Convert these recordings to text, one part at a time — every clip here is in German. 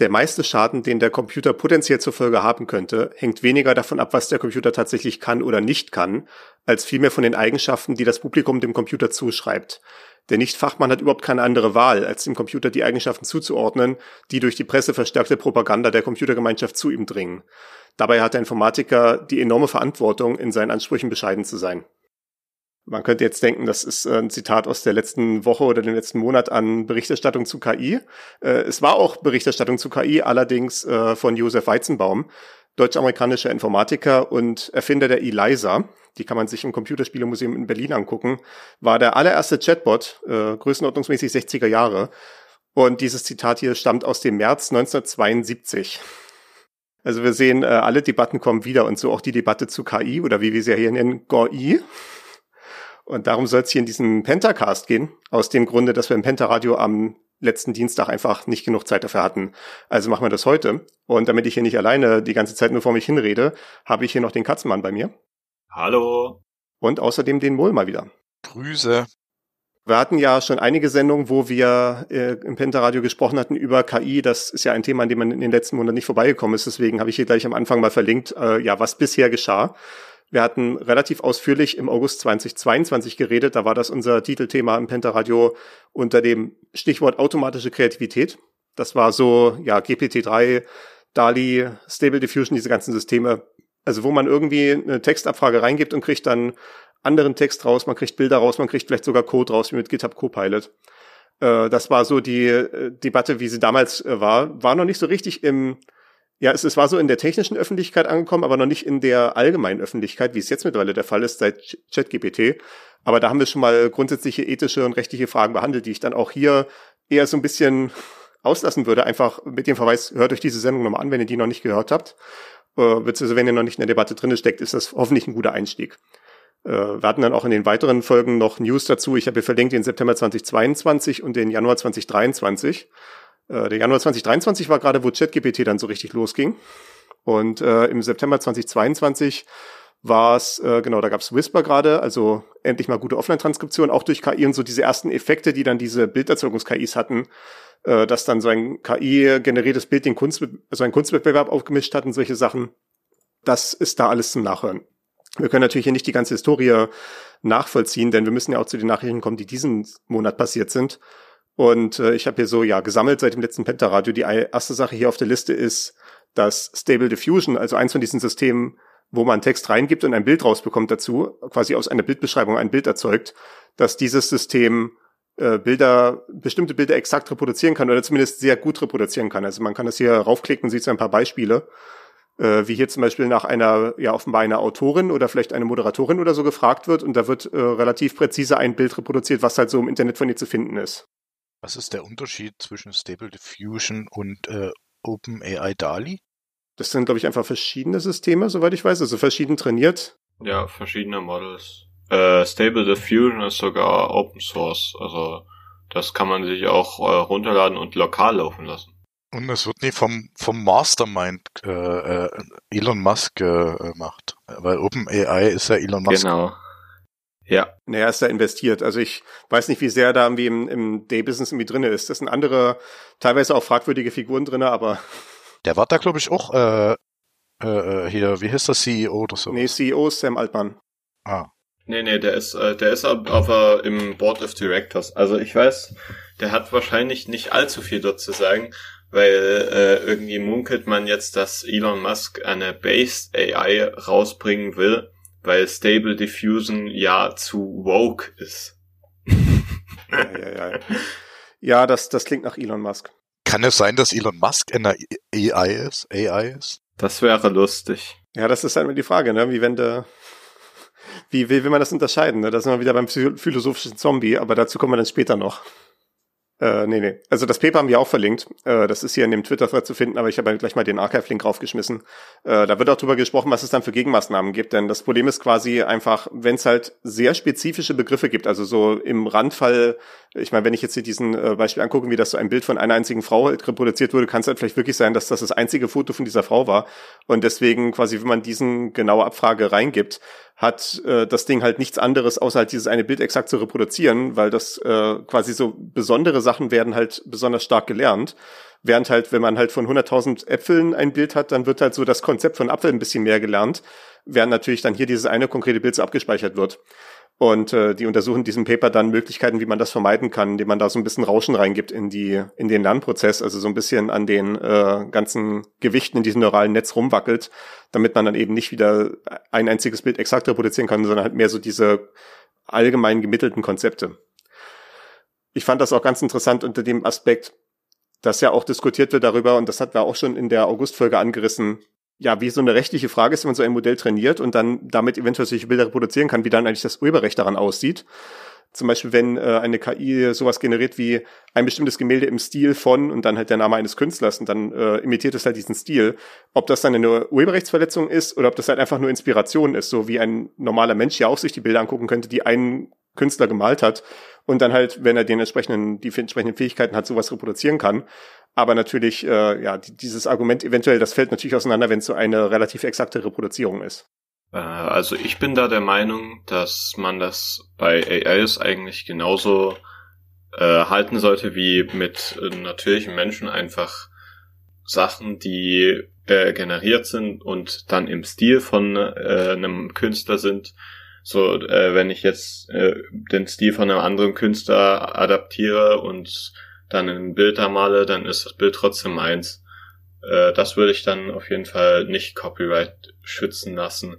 Der meiste Schaden, den der Computer potenziell zur Folge haben könnte, hängt weniger davon ab, was der Computer tatsächlich kann oder nicht kann, als vielmehr von den Eigenschaften, die das Publikum dem Computer zuschreibt. Der Nichtfachmann hat überhaupt keine andere Wahl, als dem Computer die Eigenschaften zuzuordnen, die durch die Presse verstärkte Propaganda der Computergemeinschaft zu ihm dringen. Dabei hat der Informatiker die enorme Verantwortung, in seinen Ansprüchen bescheiden zu sein. Man könnte jetzt denken, das ist äh, ein Zitat aus der letzten Woche oder dem letzten Monat an Berichterstattung zu KI. Äh, es war auch Berichterstattung zu KI, allerdings äh, von Josef Weizenbaum, deutsch-amerikanischer Informatiker und Erfinder der ELISA. Die kann man sich im Computerspielemuseum in Berlin angucken. War der allererste Chatbot, größenordnungsmäßig 60er Jahre. Und dieses Zitat hier stammt aus dem März 1972. Also wir sehen, alle Debatten kommen wieder und so auch die Debatte zu KI oder wie wir sie hier nennen, GOI. Und darum soll es hier in diesem Pentacast gehen, aus dem Grunde, dass wir im Pentaradio am letzten Dienstag einfach nicht genug Zeit dafür hatten. Also machen wir das heute. Und damit ich hier nicht alleine die ganze Zeit nur vor mich hinrede, habe ich hier noch den Katzenmann bei mir. Hallo. Und außerdem den Mohl mal wieder. Grüße. Wir hatten ja schon einige Sendungen, wo wir äh, im Pentaradio gesprochen hatten über KI. Das ist ja ein Thema, an dem man in den letzten Monaten nicht vorbeigekommen ist. Deswegen habe ich hier gleich am Anfang mal verlinkt, äh, ja, was bisher geschah. Wir hatten relativ ausführlich im August 2022 geredet. Da war das unser Titelthema im Pentaradio unter dem Stichwort automatische Kreativität. Das war so, ja, GPT-3, DALI, Stable Diffusion, diese ganzen Systeme. Also wo man irgendwie eine Textabfrage reingibt und kriegt dann anderen Text raus, man kriegt Bilder raus, man kriegt vielleicht sogar Code raus, wie mit GitHub Copilot. Äh, das war so die äh, Debatte, wie sie damals äh, war. War noch nicht so richtig im ja, es, es war so in der technischen Öffentlichkeit angekommen, aber noch nicht in der allgemeinen Öffentlichkeit, wie es jetzt mittlerweile der Fall ist seit ChatGPT. Aber da haben wir schon mal grundsätzliche ethische und rechtliche Fragen behandelt, die ich dann auch hier eher so ein bisschen auslassen würde. Einfach mit dem Verweis, hört euch diese Sendung nochmal an, wenn ihr die noch nicht gehört habt. Äh, beziehungsweise wenn ihr noch nicht in der Debatte drin steckt, ist das hoffentlich ein guter Einstieg. Äh, wir hatten dann auch in den weiteren Folgen noch News dazu. Ich habe hier verlinkt den September 2022 und den Januar 2023. Äh, der Januar 2023 war gerade, wo ChatGPT dann so richtig losging. Und äh, im September 2022 war es, äh, genau, da gab es Whisper gerade, also endlich mal gute Offline-Transkription, auch durch KI und so diese ersten Effekte, die dann diese Bilderzeugungs-KIs hatten, äh, dass dann so ein KI-generiertes Bild den Kunst, also ein Kunstwettbewerb aufgemischt hat und solche Sachen. Das ist da alles zum Nachhören. Wir können natürlich hier nicht die ganze Historie nachvollziehen, denn wir müssen ja auch zu den Nachrichten kommen, die diesen Monat passiert sind. Und äh, ich habe hier so ja gesammelt seit dem letzten Pentaradio. Die erste Sache hier auf der Liste ist, dass Stable Diffusion, also eins von diesen Systemen, wo man Text reingibt und ein Bild rausbekommt dazu, quasi aus einer Bildbeschreibung ein Bild erzeugt, dass dieses System äh, Bilder, bestimmte Bilder exakt reproduzieren kann oder zumindest sehr gut reproduzieren kann. Also man kann das hier raufklicken, sieht so ein paar Beispiele, äh, wie hier zum Beispiel nach einer, ja offenbar einer Autorin oder vielleicht eine Moderatorin oder so gefragt wird und da wird äh, relativ präzise ein Bild reproduziert, was halt so im Internet von ihr zu finden ist. Was ist der Unterschied zwischen Stable Diffusion und äh, OpenAI DALI? Das sind, glaube ich, einfach verschiedene Systeme, soweit ich weiß, also verschieden trainiert. Ja, verschiedene Models. Äh, Stable Diffusion ist sogar Open Source, also das kann man sich auch äh, runterladen und lokal laufen lassen. Und es wird nicht vom, vom Mastermind äh, äh Elon Musk äh, gemacht, weil OpenAI ist ja Elon Musk. Genau. Ja. Naja, ist da investiert. Also ich weiß nicht, wie sehr da irgendwie im, im Day-Business irgendwie drinne ist. Das sind andere, teilweise auch fragwürdige Figuren drinne, aber. Der war da, glaube ich, auch äh, äh, hier, wie heißt das CEO oder so? Nee, CEO ist Sam Altmann. Ah. Nee, nee, der ist, äh, der ist aber im Board of Directors. Also ich weiß, der hat wahrscheinlich nicht allzu viel dort zu sagen, weil äh, irgendwie munkelt man jetzt, dass Elon Musk eine Based AI rausbringen will weil Stable Diffusion ja zu woke ist. ja, ja, ja. ja, das, das klingt nach Elon Musk. Kann es sein, dass Elon Musk in der AI ist? AI ist? Das wäre lustig. Ja, das ist halt immer die Frage, ne? Wie wenn der, wie will, will man das unterscheiden? Ne? Da sind wir wieder beim philosophischen Zombie, aber dazu kommen wir dann später noch. Äh, nee, nee. Also das Paper haben wir auch verlinkt. Äh, das ist hier in dem Twitter-Thread zu finden, aber ich habe gleich mal den Archive-Link raufgeschmissen. Äh, da wird auch drüber gesprochen, was es dann für Gegenmaßnahmen gibt. Denn das Problem ist quasi einfach, wenn es halt sehr spezifische Begriffe gibt, also so im Randfall, ich meine, wenn ich jetzt hier diesen äh, Beispiel angucke, wie das so ein Bild von einer einzigen Frau halt reproduziert wurde, kann es halt vielleicht wirklich sein, dass das das einzige Foto von dieser Frau war. Und deswegen quasi, wenn man diesen genaue Abfrage reingibt, hat äh, das Ding halt nichts anderes, außer halt dieses eine Bild exakt zu reproduzieren, weil das äh, quasi so besondere Sachen werden halt besonders stark gelernt. Während halt, wenn man halt von 100.000 Äpfeln ein Bild hat, dann wird halt so das Konzept von Apfel ein bisschen mehr gelernt, während natürlich dann hier dieses eine konkrete Bild so abgespeichert wird. Und äh, die untersuchen in diesem Paper dann Möglichkeiten, wie man das vermeiden kann, indem man da so ein bisschen Rauschen reingibt in die in den Lernprozess, also so ein bisschen an den äh, ganzen Gewichten in diesem neuralen Netz rumwackelt, damit man dann eben nicht wieder ein einziges Bild exakt reproduzieren kann, sondern halt mehr so diese allgemein gemittelten Konzepte. Ich fand das auch ganz interessant unter dem Aspekt, dass ja auch diskutiert wird darüber, und das hatten wir auch schon in der August-Folge angerissen, ja, wie so eine rechtliche Frage ist, wenn man so ein Modell trainiert und dann damit eventuell solche Bilder reproduzieren kann, wie dann eigentlich das Urheberrecht daran aussieht. Zum Beispiel, wenn äh, eine KI sowas generiert wie ein bestimmtes Gemälde im Stil von und dann halt der Name eines Künstlers und dann äh, imitiert es halt diesen Stil. Ob das dann eine Urheberrechtsverletzung ist oder ob das halt einfach nur Inspiration ist, so wie ein normaler Mensch ja auch sich die Bilder angucken könnte, die ein Künstler gemalt hat und dann halt, wenn er den entsprechenden, die entsprechenden Fähigkeiten hat, sowas reproduzieren kann. Aber natürlich, äh, ja, dieses Argument eventuell, das fällt natürlich auseinander, wenn es so eine relativ exakte Reproduzierung ist. Äh, also ich bin da der Meinung, dass man das bei AIs eigentlich genauso äh, halten sollte wie mit natürlichen Menschen einfach Sachen, die äh, generiert sind und dann im Stil von äh, einem Künstler sind. So, äh, wenn ich jetzt äh, den Stil von einem anderen Künstler adaptiere und dann ein Bild da male, dann ist das Bild trotzdem eins. Äh, das würde ich dann auf jeden Fall nicht Copyright schützen lassen.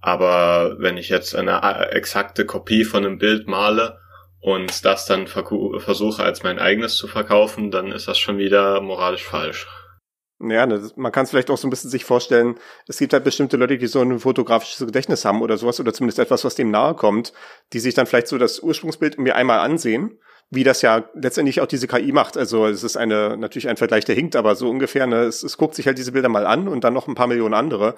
Aber wenn ich jetzt eine äh, exakte Kopie von einem Bild male und das dann versuche als mein eigenes zu verkaufen, dann ist das schon wieder moralisch falsch. Ja, ne, man kann es vielleicht auch so ein bisschen sich vorstellen, es gibt halt bestimmte Leute, die so ein fotografisches Gedächtnis haben oder sowas, oder zumindest etwas, was dem nahe kommt, die sich dann vielleicht so das Ursprungsbild mir einmal ansehen wie das ja letztendlich auch diese KI macht. Also es ist eine natürlich ein Vergleich, der hinkt, aber so ungefähr, ne, es, es guckt sich halt diese Bilder mal an und dann noch ein paar Millionen andere.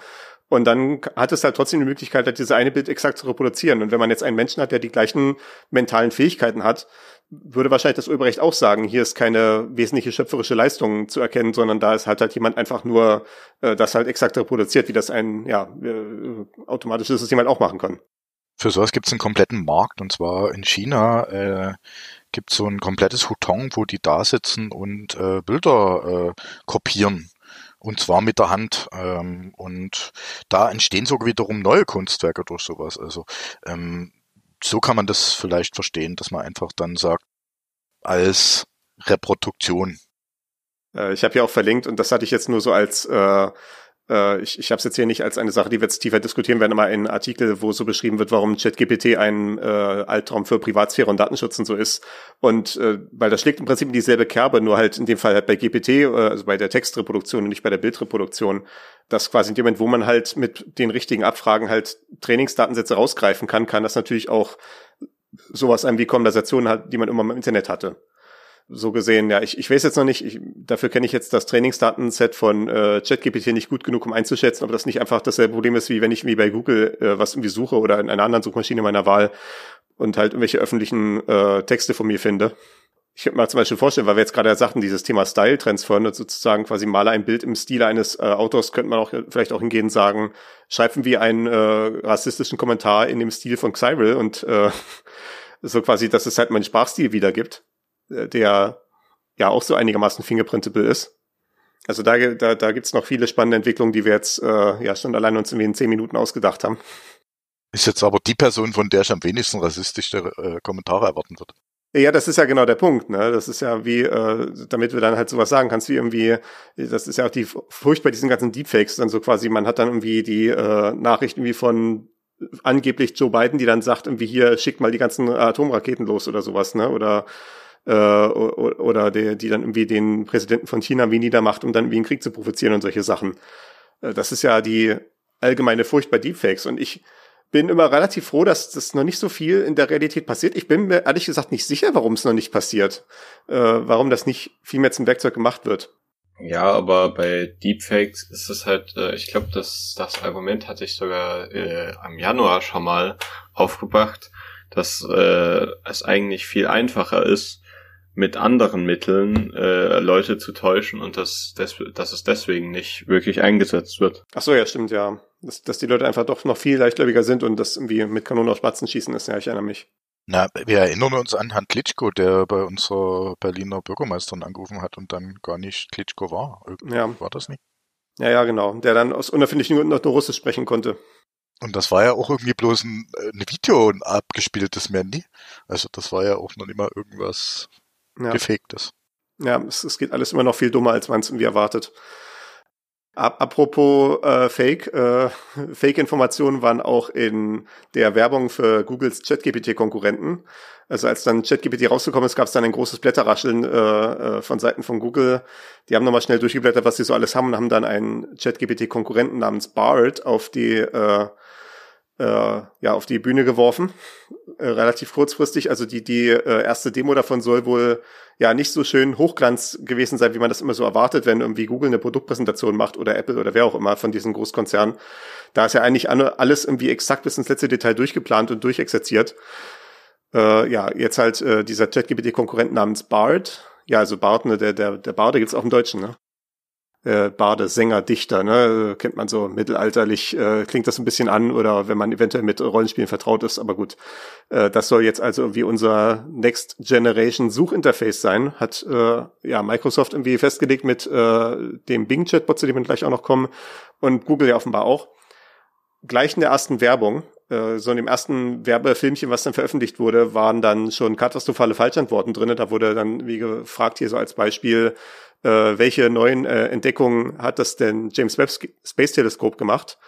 Und dann hat es halt trotzdem die Möglichkeit, halt diese eine Bild exakt zu reproduzieren. Und wenn man jetzt einen Menschen hat, der die gleichen mentalen Fähigkeiten hat, würde wahrscheinlich das Urheberrecht auch sagen, hier ist keine wesentliche schöpferische Leistung zu erkennen, sondern da ist halt halt jemand einfach nur äh, das halt exakt reproduziert, wie das ein ja, äh, automatisches System halt auch machen kann. Für sowas gibt es einen kompletten Markt und zwar in China äh, gibt so ein komplettes Hutong, wo die da sitzen und äh, Bilder äh, kopieren. Und zwar mit der Hand. Ähm, und da entstehen sogar wiederum neue Kunstwerke durch sowas. Also ähm, so kann man das vielleicht verstehen, dass man einfach dann sagt, als Reproduktion. Äh, ich habe ja auch verlinkt und das hatte ich jetzt nur so als äh, äh, ich, ich habe es jetzt hier nicht als eine Sache, die wir jetzt tiefer diskutieren werden, aber ein Artikel, wo so beschrieben wird, warum ChatGPT ein äh, Albtraum für Privatsphäre und Datenschutz und so ist. Und äh, weil das schlägt im Prinzip in dieselbe Kerbe, nur halt in dem Fall halt bei GPT, äh, also bei der Textreproduktion und nicht bei der Bildreproduktion, dass quasi in dem Moment, wo man halt mit den richtigen Abfragen halt Trainingsdatensätze rausgreifen kann, kann das natürlich auch sowas einem wie Konversationen hat, die man immer im Internet hatte so gesehen, ja, ich, ich weiß jetzt noch nicht, ich, dafür kenne ich jetzt das Trainingsdatenset von äh, ChatGPT nicht gut genug, um einzuschätzen, ob das nicht einfach dasselbe Problem ist, wie wenn ich wie bei Google äh, was irgendwie suche oder in einer anderen Suchmaschine meiner Wahl und halt irgendwelche öffentlichen äh, Texte von mir finde. Ich könnte mir zum Beispiel vorstellen, weil wir jetzt gerade sagten, dieses Thema Style-Transfer, sozusagen quasi male ein Bild im Stil eines äh, Autors, könnte man auch vielleicht auch hingehen sagen, schreiben wir einen äh, rassistischen Kommentar in dem Stil von Cyril und äh, so quasi, dass es halt meinen Sprachstil wiedergibt der ja auch so einigermaßen fingerprintable ist. Also da, da, da gibt noch viele spannende Entwicklungen, die wir jetzt äh, ja schon allein uns in zehn Minuten ausgedacht haben. Ist jetzt aber die Person, von der ich am wenigsten rassistische äh, Kommentare erwarten würde. Ja, das ist ja genau der Punkt. Ne? Das ist ja wie, äh, damit du dann halt sowas sagen kannst, wie irgendwie, das ist ja auch die Furcht bei diesen ganzen Deepfakes, dann so quasi, man hat dann irgendwie die äh, Nachricht irgendwie von angeblich Joe Biden, die dann sagt, irgendwie hier, schickt mal die ganzen Atomraketen los oder sowas, ne? Oder äh, oder der, die dann irgendwie den Präsidenten von China wie niedermacht, um dann wie einen Krieg zu provozieren und solche Sachen. Äh, das ist ja die allgemeine Furcht bei Deepfakes und ich bin immer relativ froh, dass das noch nicht so viel in der Realität passiert. Ich bin mir ehrlich gesagt nicht sicher, warum es noch nicht passiert, äh, warum das nicht viel mehr zum Werkzeug gemacht wird. Ja, aber bei Deepfakes ist es halt, äh, ich glaube, das, das Argument hatte ich sogar äh, am Januar schon mal aufgebracht, dass äh, es eigentlich viel einfacher ist, mit anderen Mitteln äh, Leute zu täuschen und dass, des, dass es deswegen nicht wirklich eingesetzt wird. Ach so, ja, stimmt, ja. Dass, dass die Leute einfach doch noch viel leichtgläubiger sind und das irgendwie mit Kanonen auf Spatzen schießen ist, ja, ich erinnere mich. Na, wir erinnern uns an Herrn Klitschko, der bei unserer Berliner Bürgermeisterin angerufen hat und dann gar nicht Klitschko war. Irgendwie ja. War das nicht? Ja, ja, genau. Der dann aus unerfindlichen Gründen noch nur Russisch sprechen konnte. Und das war ja auch irgendwie bloß ein, ein Video ein abgespieltes Mandy. Also das war ja auch noch immer irgendwas ja. Gefaktes. Ja, es, es geht alles immer noch viel dummer, als man es irgendwie erwartet. Apropos äh, Fake, äh, Fake-Informationen waren auch in der Werbung für Googles ChatGPT-Konkurrenten. Also als dann ChatGPT rausgekommen ist, gab es dann ein großes Blätterrascheln äh, äh, von Seiten von Google. Die haben nochmal schnell durchgeblättert, was sie so alles haben und haben dann einen ChatGPT-Konkurrenten namens Bard auf die äh, äh, ja auf die Bühne geworfen, äh, relativ kurzfristig. Also die die äh, erste Demo davon soll wohl ja nicht so schön Hochglanz gewesen sein, wie man das immer so erwartet, wenn irgendwie Google eine Produktpräsentation macht oder Apple oder wer auch immer von diesen Großkonzernen. Da ist ja eigentlich alles irgendwie exakt bis ins letzte Detail durchgeplant und durchexerziert. Äh, ja, jetzt halt äh, dieser ChatGPT-Konkurrent namens Bard. Ja, also Bard, ne, der, der, der Bard, der gibt's auch im Deutschen, ne? Äh, Bade, Sänger, Dichter, ne? Kennt man so mittelalterlich, äh, klingt das ein bisschen an oder wenn man eventuell mit Rollenspielen vertraut ist, aber gut. Äh, das soll jetzt also irgendwie unser Next Generation Suchinterface sein, hat äh, ja Microsoft irgendwie festgelegt mit äh, dem Bing Chatbot, zu dem wir gleich auch noch kommen und Google ja offenbar auch. Gleich in der ersten Werbung, äh, so in dem ersten Werbefilmchen, was dann veröffentlicht wurde, waren dann schon katastrophale Falschantworten drinne. Da wurde dann, wie gefragt, hier so als Beispiel, äh, welche neuen äh, Entdeckungen hat das denn James Webb Space Teleskop gemacht?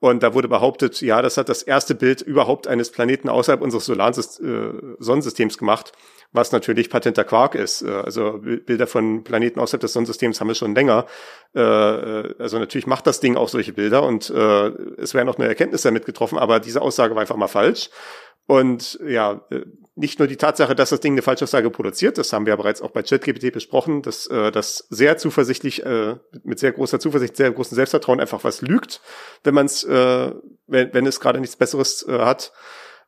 Und da wurde behauptet, ja, das hat das erste Bild überhaupt eines Planeten außerhalb unseres äh, Sonnensystems gemacht, was natürlich patenter Quark ist. Äh, also Bilder von Planeten außerhalb des Sonnensystems haben wir schon länger. Äh, also natürlich macht das Ding auch solche Bilder und es werden auch neue Erkenntnisse damit getroffen, aber diese Aussage war einfach mal falsch. Und ja, nicht nur die Tatsache, dass das Ding eine Falschaussage produziert, das haben wir ja bereits auch bei ChatGPT besprochen, dass äh, das sehr zuversichtlich, äh, mit sehr großer Zuversicht, sehr großem Selbstvertrauen einfach was lügt, wenn man es, äh, wenn, wenn es gerade nichts Besseres äh, hat.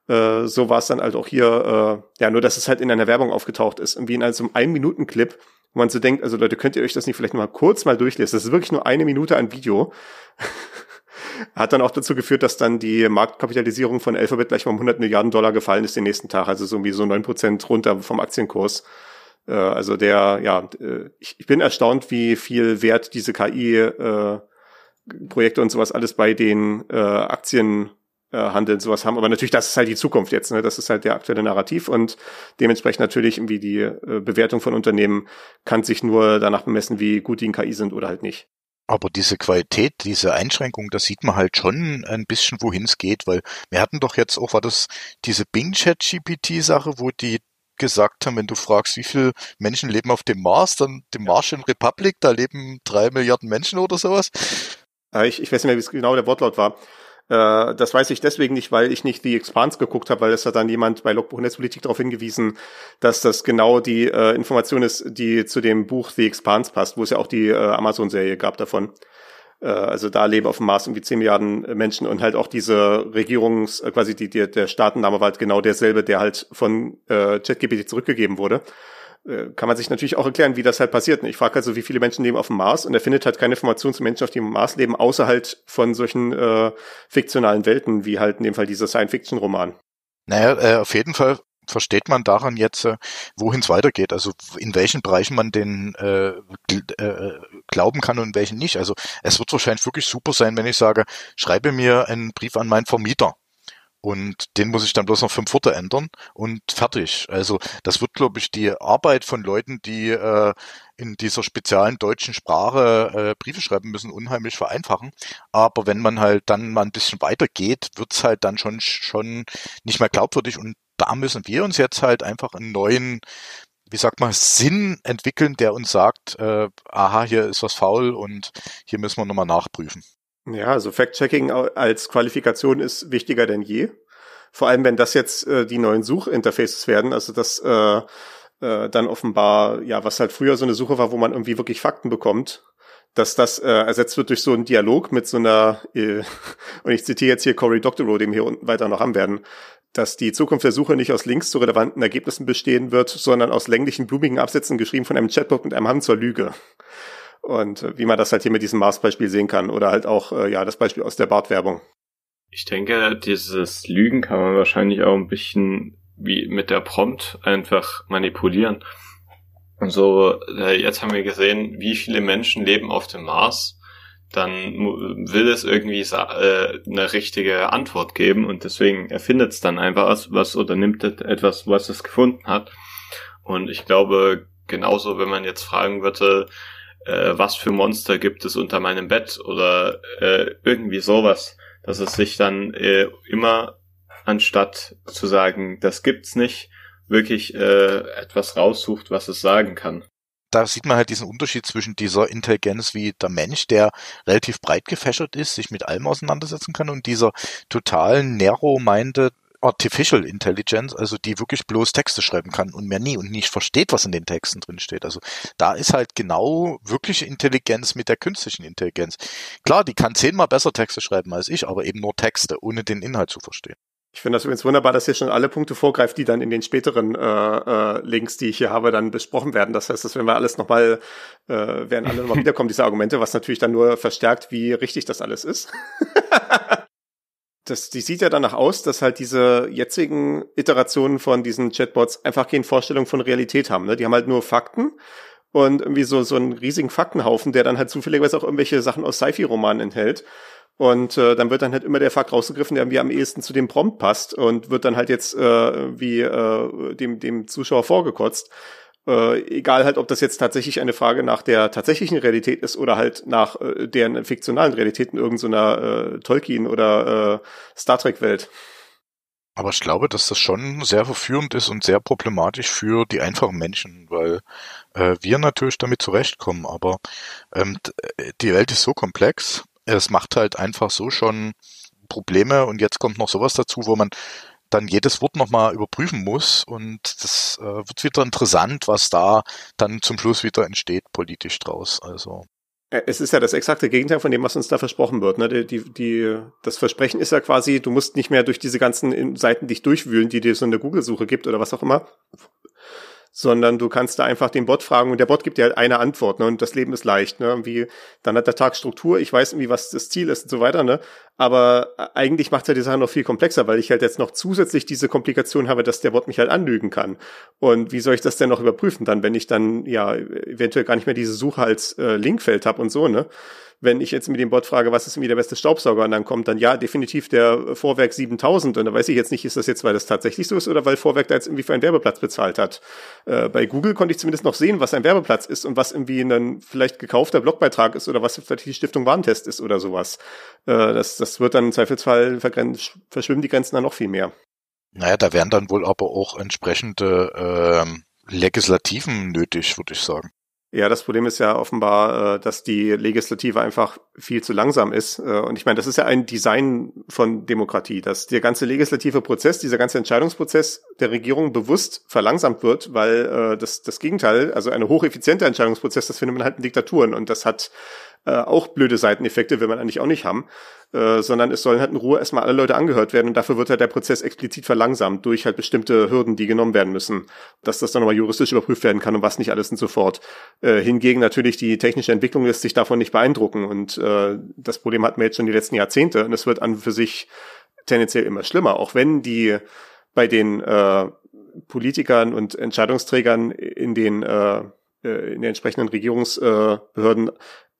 Äh, so war es dann halt auch hier, äh, ja, nur dass es halt in einer Werbung aufgetaucht ist, irgendwie in einem so einem Ein-Minuten-Clip, wo man so denkt, also Leute, könnt ihr euch das nicht vielleicht mal kurz mal durchlesen? Das ist wirklich nur eine Minute an Video. Hat dann auch dazu geführt, dass dann die Marktkapitalisierung von Alphabet gleich mal um 100 Milliarden Dollar gefallen ist den nächsten Tag, also so irgendwie so neun Prozent runter vom Aktienkurs. Äh, also der, ja, äh, ich, bin erstaunt, wie viel Wert diese KI äh, und sowas alles bei den äh, Aktien äh, Handeln sowas haben. Aber natürlich, das ist halt die Zukunft jetzt. Ne? Das ist halt der aktuelle Narrativ und dementsprechend natürlich irgendwie die Bewertung von Unternehmen kann sich nur danach bemessen, wie gut die in KI sind oder halt nicht. Aber diese Qualität, diese Einschränkung, da sieht man halt schon ein bisschen, wohin es geht, weil wir hatten doch jetzt auch, war das diese Bing-Chat-GPT-Sache, wo die gesagt haben, wenn du fragst, wie viele Menschen leben auf dem Mars, dann die Martian Republic, da leben drei Milliarden Menschen oder sowas. Ich, ich weiß nicht mehr, wie es genau der Wortlaut war. Äh, das weiß ich deswegen nicht, weil ich nicht The Expanse geguckt habe, weil es hat dann jemand bei Logbuch Netzpolitik darauf hingewiesen, dass das genau die äh, Information ist, die zu dem Buch The Expanse passt, wo es ja auch die äh, Amazon-Serie gab davon. Äh, also da leben auf dem Mars irgendwie 10 Milliarden Menschen und halt auch diese Regierungs, äh, quasi die, die, der Staatenname war halt genau derselbe, der halt von äh, ChatGPT zurückgegeben wurde. Äh, kann man sich natürlich auch erklären, wie das halt passiert. Ich frage also, wie viele Menschen leben auf dem Mars und er findet halt keine Informationen zu Menschen, auf dem Mars leben, außer halt von solchen äh, fiktionalen Welten, wie halt in dem Fall dieser Science-Fiction-Roman. Naja, äh, auf jeden Fall versteht man daran jetzt, äh, wohin es weitergeht, also in welchen Bereichen man den äh, äh, glauben kann und in welchen nicht. Also es wird wahrscheinlich wirklich super sein, wenn ich sage, schreibe mir einen Brief an meinen Vermieter und den muss ich dann bloß noch fünf Wörter ändern und fertig. Also das wird, glaube ich, die Arbeit von Leuten, die äh, in dieser speziellen deutschen Sprache äh, Briefe schreiben müssen, unheimlich vereinfachen. Aber wenn man halt dann mal ein bisschen weitergeht, wird's halt dann schon, schon nicht mehr glaubwürdig. Und da müssen wir uns jetzt halt einfach einen neuen wie sagt man, Sinn entwickeln, der uns sagt, äh, aha, hier ist was faul und hier müssen wir nochmal nachprüfen. Ja, also Fact-Checking als Qualifikation ist wichtiger denn je. Vor allem, wenn das jetzt äh, die neuen Suchinterfaces werden, also das äh, äh, dann offenbar, ja, was halt früher so eine Suche war, wo man irgendwie wirklich Fakten bekommt, dass das äh, ersetzt wird durch so einen Dialog mit so einer, äh, und ich zitiere jetzt hier Cory Doctorow, dem wir hier unten weiter noch haben werden, dass die Zukunft der Suche nicht aus Links zu relevanten Ergebnissen bestehen wird, sondern aus länglichen, blumigen Absätzen geschrieben von einem Chatbot mit einem Hand zur Lüge. Und äh, wie man das halt hier mit diesem Mars-Beispiel sehen kann oder halt auch äh, ja das Beispiel aus der Bartwerbung. Ich denke, dieses Lügen kann man wahrscheinlich auch ein bisschen wie mit der Prompt einfach manipulieren. Und so, äh, jetzt haben wir gesehen, wie viele Menschen leben auf dem Mars. Dann will es irgendwie äh, eine richtige Antwort geben und deswegen erfindet es dann einfach was, was oder nimmt etwas, was es gefunden hat. Und ich glaube, genauso, wenn man jetzt fragen würde, äh, was für Monster gibt es unter meinem Bett oder äh, irgendwie sowas, dass es sich dann äh, immer anstatt zu sagen, das gibt's nicht, wirklich äh, etwas raussucht, was es sagen kann. Da sieht man halt diesen Unterschied zwischen dieser Intelligenz wie der Mensch, der relativ breit gefächert ist, sich mit allem auseinandersetzen kann und dieser total narrow-minded Artificial Intelligence, also die wirklich bloß Texte schreiben kann und mehr nie und nicht versteht, was in den Texten drin steht. Also da ist halt genau wirkliche Intelligenz mit der künstlichen Intelligenz. Klar, die kann zehnmal besser Texte schreiben als ich, aber eben nur Texte, ohne den Inhalt zu verstehen. Ich finde das übrigens wunderbar, dass ihr schon alle Punkte vorgreift, die dann in den späteren äh, äh, Links, die ich hier habe, dann besprochen werden. Das heißt, das werden wir alles nochmal, äh, werden alle nochmal wiederkommen, diese Argumente, was natürlich dann nur verstärkt, wie richtig das alles ist. das, die sieht ja danach aus, dass halt diese jetzigen Iterationen von diesen Chatbots einfach keine Vorstellung von Realität haben. Ne? Die haben halt nur Fakten und irgendwie so, so einen riesigen Faktenhaufen, der dann halt zufälligerweise auch irgendwelche Sachen aus Sci-Fi-Romanen enthält. Und äh, dann wird dann halt immer der Fakt rausgegriffen, der irgendwie am ehesten zu dem Prompt passt und wird dann halt jetzt äh, wie äh, dem, dem Zuschauer vorgekotzt. Äh, egal halt, ob das jetzt tatsächlich eine Frage nach der tatsächlichen Realität ist oder halt nach äh, deren fiktionalen Realität in irgendeiner äh, Tolkien oder äh, Star Trek Welt. Aber ich glaube, dass das schon sehr verführend ist und sehr problematisch für die einfachen Menschen, weil äh, wir natürlich damit zurechtkommen. Aber ähm, äh, die Welt ist so komplex es macht halt einfach so schon Probleme und jetzt kommt noch sowas dazu, wo man dann jedes Wort nochmal überprüfen muss und das äh, wird wieder interessant, was da dann zum Schluss wieder entsteht politisch draus. Also äh, es ist ja das exakte Gegenteil von dem, was uns da versprochen wird. Ne? Die, die, die, das Versprechen ist ja quasi, du musst nicht mehr durch diese ganzen Seiten dich durchwühlen, die dir so eine Google-Suche gibt oder was auch immer, sondern du kannst da einfach den Bot fragen und der Bot gibt dir halt eine Antwort, ne? Und das Leben ist leicht, ne? Wie, dann hat der Tag Struktur, ich weiß irgendwie, was das Ziel ist und so weiter, ne? Aber äh, eigentlich macht er die Sache noch viel komplexer, weil ich halt jetzt noch zusätzlich diese Komplikation habe, dass der Bot mich halt anlügen kann. Und wie soll ich das denn noch überprüfen dann, wenn ich dann ja eventuell gar nicht mehr diese Suche als äh, Linkfeld habe und so, ne? wenn ich jetzt mit dem Bot frage, was ist irgendwie der beste Staubsauger, und dann kommt dann ja definitiv der Vorwerk 7000 und da weiß ich jetzt nicht, ist das jetzt, weil das tatsächlich so ist oder weil Vorwerk da jetzt irgendwie für einen Werbeplatz bezahlt hat. Äh, bei Google konnte ich zumindest noch sehen, was ein Werbeplatz ist und was irgendwie ein vielleicht gekaufter Blogbeitrag ist oder was vielleicht die Stiftung Warentest ist oder sowas. Äh, das, das wird dann im Zweifelsfall verschwimmen die Grenzen dann noch viel mehr. Naja, da wären dann wohl aber auch entsprechende ähm, Legislativen nötig, würde ich sagen. Ja, das Problem ist ja offenbar, äh, dass die Legislative einfach viel zu langsam ist. Äh, und ich meine, das ist ja ein Design von Demokratie, dass der ganze legislative Prozess, dieser ganze Entscheidungsprozess der Regierung bewusst verlangsamt wird, weil äh, das, das Gegenteil, also eine hocheffiziente Entscheidungsprozess, das findet man halt in Diktaturen. Und das hat äh, auch blöde Seiteneffekte, will man eigentlich auch nicht haben, äh, sondern es sollen halt in Ruhe erstmal alle Leute angehört werden und dafür wird halt der Prozess explizit verlangsamt durch halt bestimmte Hürden, die genommen werden müssen, dass das dann nochmal juristisch überprüft werden kann und was nicht alles und so fort. Äh, hingegen natürlich die technische Entwicklung lässt sich davon nicht beeindrucken und äh, das Problem hatten wir jetzt schon die letzten Jahrzehnte und es wird an für sich tendenziell immer schlimmer, auch wenn die bei den äh, Politikern und Entscheidungsträgern in den äh, äh in den entsprechenden Regierungsbehörden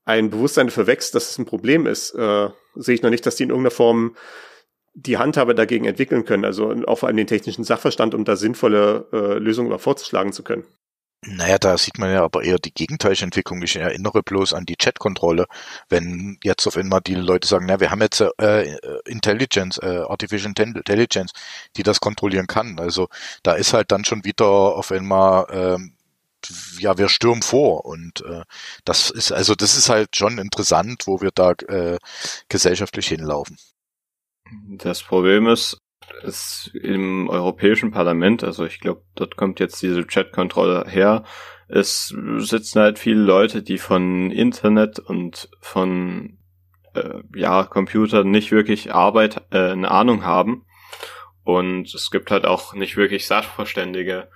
ein Bewusstsein dafür wächst, dass es ein Problem ist, äh, sehe ich noch nicht, dass die in irgendeiner Form die Handhabe dagegen entwickeln können, also auch vor allem den technischen Sachverstand, um da sinnvolle äh, Lösungen vorzuschlagen zu können. Naja, da sieht man ja aber eher die gegenteilige Entwicklung. Ich erinnere bloß an die Chatkontrolle. Wenn jetzt auf einmal die Leute sagen, na, wir haben jetzt äh, Intelligence, äh, Artificial Intelligence, die das kontrollieren kann. Also da ist halt dann schon wieder auf einmal ähm, ja, wir stürmen vor und äh, das ist also das ist halt schon interessant, wo wir da äh, gesellschaftlich hinlaufen. Das Problem ist, ist im Europäischen Parlament, also ich glaube, dort kommt jetzt diese Chat-Kontrolle her. Es sitzen halt viele Leute, die von Internet und von äh, ja Computern nicht wirklich Arbeit, äh, eine Ahnung haben. Und es gibt halt auch nicht wirklich Sachverständige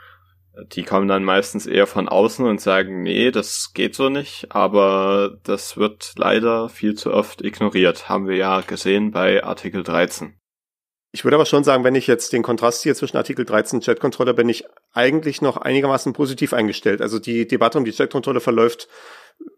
Die kommen dann meistens eher von außen und sagen, nee, das geht so nicht, aber das wird leider viel zu oft ignoriert. Haben wir ja gesehen bei Artikel 13. Ich würde aber schon sagen, wenn ich jetzt den Kontrast hier zwischen Artikel 13 Chat-Controller bin ich eigentlich noch einigermaßen positiv eingestellt. Also die Debatte um die Chat-Controller verläuft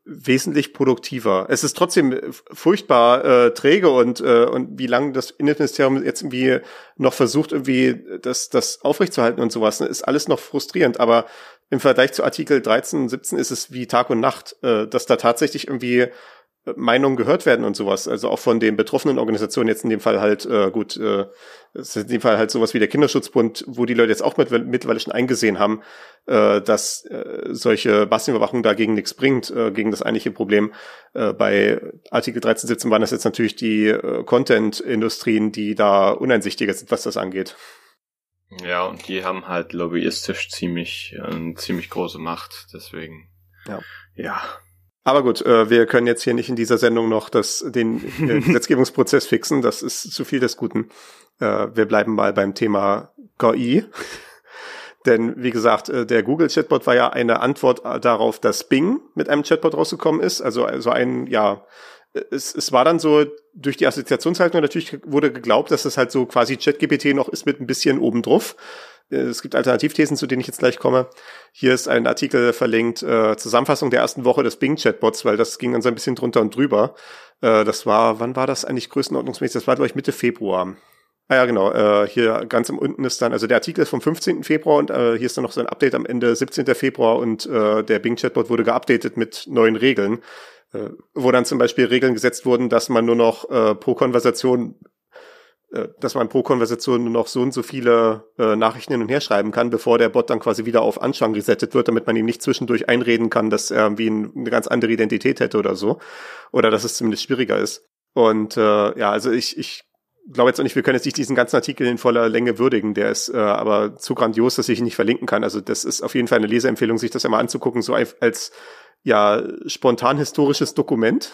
wesentlich produktiver. Es ist trotzdem furchtbar äh, träge und äh, und wie lange das Innenministerium jetzt irgendwie noch versucht irgendwie das das aufrechtzuerhalten und sowas, ne, ist alles noch frustrierend. Aber im Vergleich zu Artikel 13 und 17 ist es wie Tag und Nacht, äh, dass da tatsächlich irgendwie Meinungen gehört werden und sowas. Also auch von den betroffenen Organisationen, jetzt in dem Fall halt, äh, gut, äh, ist in dem Fall halt sowas wie der Kinderschutzbund, wo die Leute jetzt auch mit, mittlerweile schon eingesehen haben, äh, dass äh, solche Massenüberwachung dagegen nichts bringt, äh, gegen das eigentliche Problem. Äh, bei Artikel 13, 17 waren das jetzt natürlich die äh, Content-Industrien, die da uneinsichtiger sind, was das angeht. Ja, und die haben halt lobbyistisch ziemlich, äh, ziemlich große Macht, deswegen. Ja. Ja. Aber gut, äh, wir können jetzt hier nicht in dieser Sendung noch das, den äh, Gesetzgebungsprozess fixen. Das ist zu viel des Guten. Äh, wir bleiben mal beim Thema KI. Denn wie gesagt, äh, der Google Chatbot war ja eine Antwort darauf, dass Bing mit einem Chatbot rausgekommen ist. Also, also ein, ja, es, es war dann so, durch die Assoziationshaltung natürlich wurde geglaubt, dass es halt so quasi ChatGPT noch ist mit ein bisschen obendrauf. Äh, es gibt Alternativthesen, zu denen ich jetzt gleich komme. Hier ist ein Artikel verlinkt, äh, Zusammenfassung der ersten Woche des Bing-Chatbots, weil das ging dann so ein bisschen drunter und drüber. Äh, das war, wann war das eigentlich größenordnungsmäßig? Das war, glaube ich, Mitte Februar. Ah ja, genau. Äh, hier ganz im unten ist dann, also der Artikel ist vom 15. Februar und äh, hier ist dann noch so ein Update am Ende 17. Februar und äh, der Bing-Chatbot wurde geupdatet mit neuen Regeln, äh, wo dann zum Beispiel Regeln gesetzt wurden, dass man nur noch äh, pro Konversation dass man pro Konversation nur noch so und so viele äh, Nachrichten hin und her schreiben kann, bevor der Bot dann quasi wieder auf Anschlag gesettet wird, damit man ihm nicht zwischendurch einreden kann, dass er irgendwie eine ganz andere Identität hätte oder so. Oder dass es zumindest schwieriger ist. Und äh, ja, also ich, ich glaube jetzt auch nicht, wir können jetzt nicht diesen ganzen Artikel in voller Länge würdigen. Der ist äh, aber zu grandios, dass ich ihn nicht verlinken kann. Also das ist auf jeden Fall eine Leseempfehlung, sich das einmal anzugucken, so als ja spontan historisches Dokument.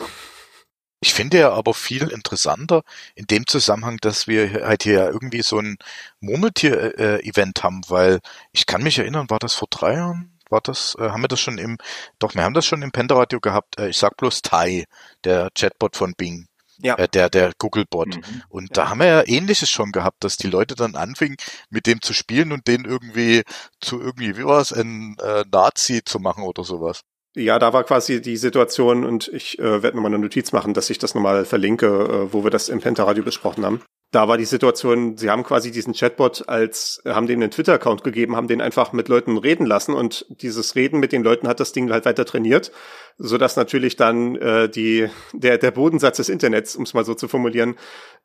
Ich finde ja aber viel interessanter in dem Zusammenhang, dass wir halt hier irgendwie so ein Murmeltier-Event haben, weil ich kann mich erinnern, war das vor drei Jahren? War das, äh, haben wir das schon im, doch, wir haben das schon im Pentaradio gehabt. Äh, ich sag bloß Tai, der Chatbot von Bing. Ja. Äh, der, der Googlebot. Mhm. Und ja. da haben wir ja ähnliches schon gehabt, dass die Leute dann anfingen, mit dem zu spielen und den irgendwie zu irgendwie, wie war es, ein äh, Nazi zu machen oder sowas. Ja, da war quasi die Situation und ich äh, werde nochmal eine Notiz machen, dass ich das nochmal verlinke, äh, wo wir das im Pentaradio besprochen haben. Da war die Situation, sie haben quasi diesen Chatbot als, haben den einen Twitter-Account gegeben, haben den einfach mit Leuten reden lassen und dieses Reden mit den Leuten hat das Ding halt weiter trainiert so dass natürlich dann äh, die der der Bodensatz des Internets, um es mal so zu formulieren,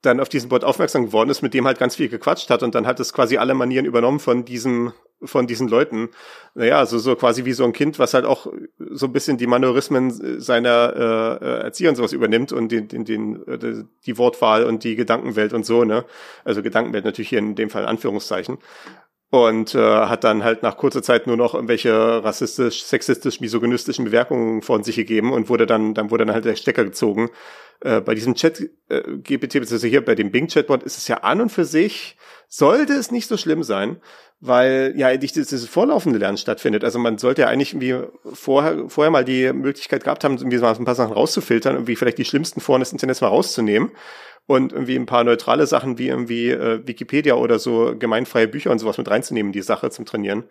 dann auf diesen Bot aufmerksam geworden ist, mit dem halt ganz viel gequatscht hat und dann hat es quasi alle Manieren übernommen von diesem von diesen Leuten. Naja, also so quasi wie so ein Kind, was halt auch so ein bisschen die Manörismen seiner äh, Erzieher und sowas übernimmt und den, den, den, äh, die Wortwahl und die Gedankenwelt und so, ne? Also Gedankenwelt natürlich hier in dem Fall Anführungszeichen und äh, hat dann halt nach kurzer Zeit nur noch irgendwelche rassistisch, sexistisch, misogynistischen Bewerkungen von sich gegeben und wurde dann, dann wurde dann halt der Stecker gezogen. Äh, bei diesem Chat äh, GPT, beziehungsweise hier bei dem Bing Chatbot ist es ja an und für sich, sollte es nicht so schlimm sein, weil ja dieses vorlaufende Lernen stattfindet. Also man sollte ja eigentlich irgendwie vorher, vorher mal die Möglichkeit gehabt haben, irgendwie mal ein paar Sachen rauszufiltern, irgendwie vielleicht die schlimmsten Foren des Internets mal rauszunehmen und irgendwie ein paar neutrale Sachen wie irgendwie äh, Wikipedia oder so gemeinfreie Bücher und sowas mit reinzunehmen, die Sache zum Trainieren.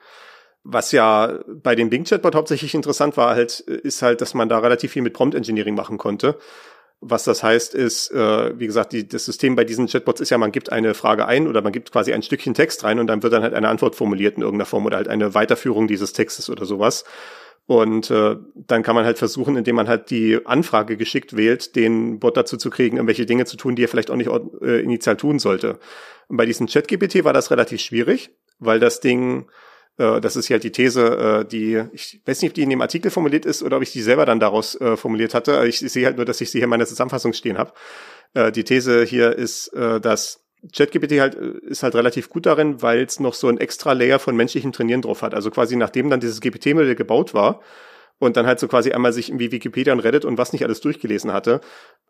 Was ja bei dem Bing Chatbot hauptsächlich interessant war, halt, ist halt, dass man da relativ viel mit Prompt Engineering machen konnte. Was das heißt, ist, äh, wie gesagt, die, das System bei diesen Chatbots ist ja, man gibt eine Frage ein oder man gibt quasi ein Stückchen Text rein und dann wird dann halt eine Antwort formuliert in irgendeiner Form oder halt eine Weiterführung dieses Textes oder sowas. Und äh, dann kann man halt versuchen, indem man halt die Anfrage geschickt wählt, den Bot dazu zu kriegen, irgendwelche Dinge zu tun, die er vielleicht auch nicht äh, initial tun sollte. Und bei diesem ChatGPT war das relativ schwierig, weil das Ding, das ist ja halt die These, äh, die, ich weiß nicht, ob die in dem Artikel formuliert ist oder ob ich die selber dann daraus äh, formuliert hatte. Ich, sehe halt nur, dass ich sie hier in meiner Zusammenfassung stehen habe. Äh, die These hier ist, äh, dass ChatGPT halt äh, ist halt relativ gut darin, weil es noch so ein extra Layer von menschlichem Trainieren drauf hat. Also quasi nachdem dann dieses GPT-Modell gebaut war und dann halt so quasi einmal sich irgendwie Wikipedia und Reddit und was nicht alles durchgelesen hatte,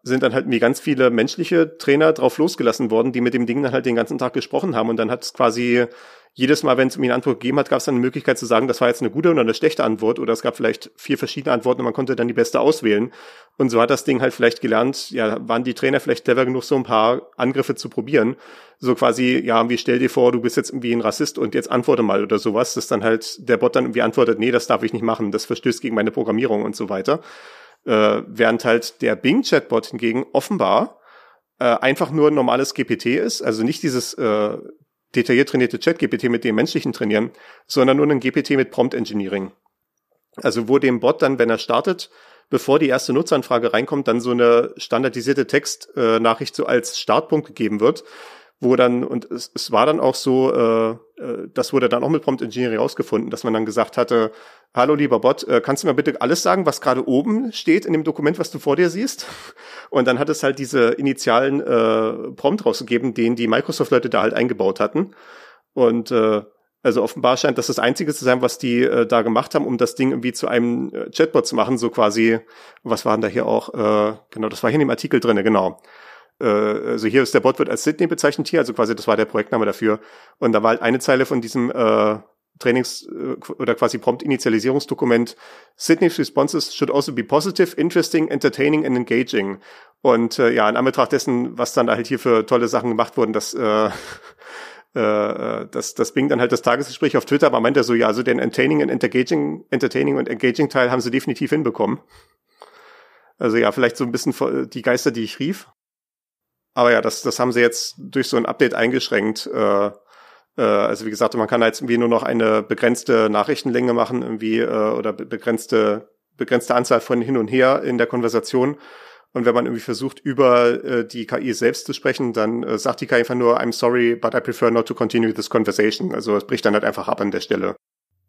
sind dann halt irgendwie ganz viele menschliche Trainer drauf losgelassen worden, die mit dem Ding dann halt den ganzen Tag gesprochen haben und dann hat es quasi jedes Mal, wenn es mir eine Antwort gegeben hat, gab es dann eine Möglichkeit zu sagen, das war jetzt eine gute oder eine schlechte Antwort oder es gab vielleicht vier verschiedene Antworten und man konnte dann die beste auswählen. Und so hat das Ding halt vielleicht gelernt, ja, waren die Trainer vielleicht clever genug, so ein paar Angriffe zu probieren. So quasi, ja, wie stell dir vor, du bist jetzt irgendwie ein Rassist und jetzt antworte mal oder sowas, dass dann halt der Bot dann irgendwie antwortet, nee, das darf ich nicht machen, das verstößt gegen meine Programmierung und so weiter. Äh, während halt der Bing-Chatbot hingegen offenbar äh, einfach nur ein normales GPT ist, also nicht dieses äh, detailliert trainierte Chat-GPT mit dem menschlichen trainieren, sondern nur ein GPT mit Prompt-Engineering. Also wo dem Bot dann, wenn er startet, bevor die erste Nutzeranfrage reinkommt, dann so eine standardisierte Textnachricht so als Startpunkt gegeben wird, wo dann, und es, es war dann auch so, äh, äh, das wurde dann auch mit Prompt Engineering rausgefunden, dass man dann gesagt hatte, hallo lieber Bot, äh, kannst du mir bitte alles sagen, was gerade oben steht in dem Dokument, was du vor dir siehst? Und dann hat es halt diese initialen äh, Prompt rausgegeben, den die Microsoft-Leute da halt eingebaut hatten. Und äh, also offenbar scheint das das Einzige zu sein, was die äh, da gemacht haben, um das Ding irgendwie zu einem äh, Chatbot zu machen, so quasi, was waren da hier auch, äh, genau, das war hier in dem Artikel drinne, genau äh, also hier ist der Bot wird als Sydney bezeichnet hier, also quasi das war der Projektname dafür. Und da war halt eine Zeile von diesem äh, Trainings- äh, oder quasi Prompt-Initialisierungsdokument. Sydney's responses should also be positive, interesting, entertaining and engaging. Und äh, ja, in Anbetracht dessen, was dann halt hier für tolle Sachen gemacht wurden, dass äh, äh, das, das Bing dann halt das Tagesgespräch auf Twitter, aber meint er so, ja, also den entertaining und engaging, entertaining und engaging Teil haben sie definitiv hinbekommen. Also ja, vielleicht so ein bisschen die Geister, die ich rief. Aber ja, das, das haben sie jetzt durch so ein Update eingeschränkt. Äh, äh, also wie gesagt, man kann jetzt irgendwie nur noch eine begrenzte Nachrichtenlänge machen, irgendwie, äh, oder begrenzte, begrenzte Anzahl von hin und her in der Konversation. Und wenn man irgendwie versucht, über äh, die KI selbst zu sprechen, dann äh, sagt die KI einfach nur, I'm sorry, but I prefer not to continue this conversation. Also es bricht dann halt einfach ab an der Stelle.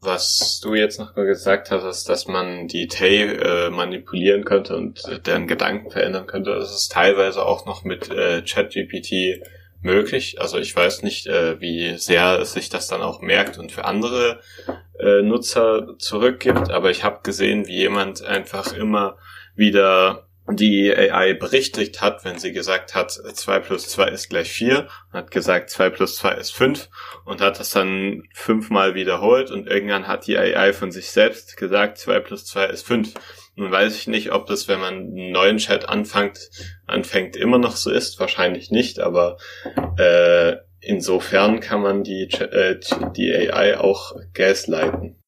Was du jetzt noch gesagt hast, ist, dass man die Tay äh, manipulieren könnte und deren Gedanken verändern könnte. Das ist teilweise auch noch mit äh, ChatGPT möglich. Also ich weiß nicht, äh, wie sehr sich das dann auch merkt und für andere äh, Nutzer zurückgibt, aber ich habe gesehen, wie jemand einfach immer wieder die AI berichtigt hat, wenn sie gesagt hat, 2 plus 2 ist gleich 4, hat gesagt, 2 plus 2 ist 5 und hat das dann fünfmal wiederholt und irgendwann hat die AI von sich selbst gesagt, 2 plus 2 ist 5. Nun weiß ich nicht, ob das, wenn man einen neuen Chat anfängt, anfängt, immer noch so ist. Wahrscheinlich nicht, aber äh, insofern kann man die, äh, die AI auch gaslighten.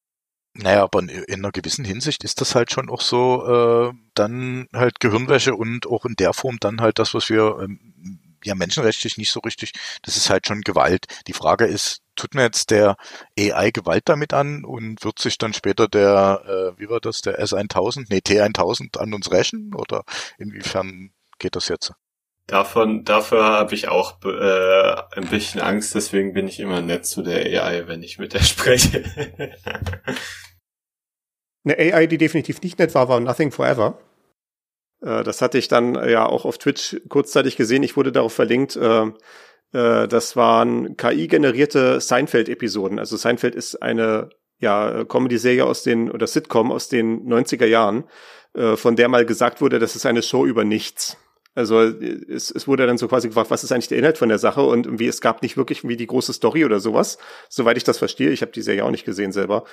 Naja, aber in, einer gewissen Hinsicht ist das halt schon auch so, äh, dann halt Gehirnwäsche und auch in der Form dann halt das, was wir ähm, ja menschenrechtlich nicht so richtig, das ist halt schon Gewalt. Die Frage ist, tut mir jetzt der AI Gewalt damit an und wird sich dann später der, äh, wie war das, der S1000, nee, T1000 an uns rächen oder inwiefern geht das jetzt? Davon, dafür habe ich auch äh, ein bisschen Angst, deswegen bin ich immer nett zu der AI, wenn ich mit der spreche. Eine AI, die definitiv nicht nett war, war Nothing Forever. Äh, das hatte ich dann äh, ja auch auf Twitch kurzzeitig gesehen. Ich wurde darauf verlinkt. Äh, das waren KI-generierte Seinfeld-Episoden. Also Seinfeld ist eine ja, Comedy-Serie aus den, oder Sitcom aus den 90er Jahren, von der mal gesagt wurde, das ist eine Show über nichts. Also es, es wurde dann so quasi gefragt, was ist eigentlich der Inhalt von der Sache und irgendwie es gab nicht wirklich irgendwie die große Story oder sowas, soweit ich das verstehe. Ich habe die Serie auch nicht gesehen selber.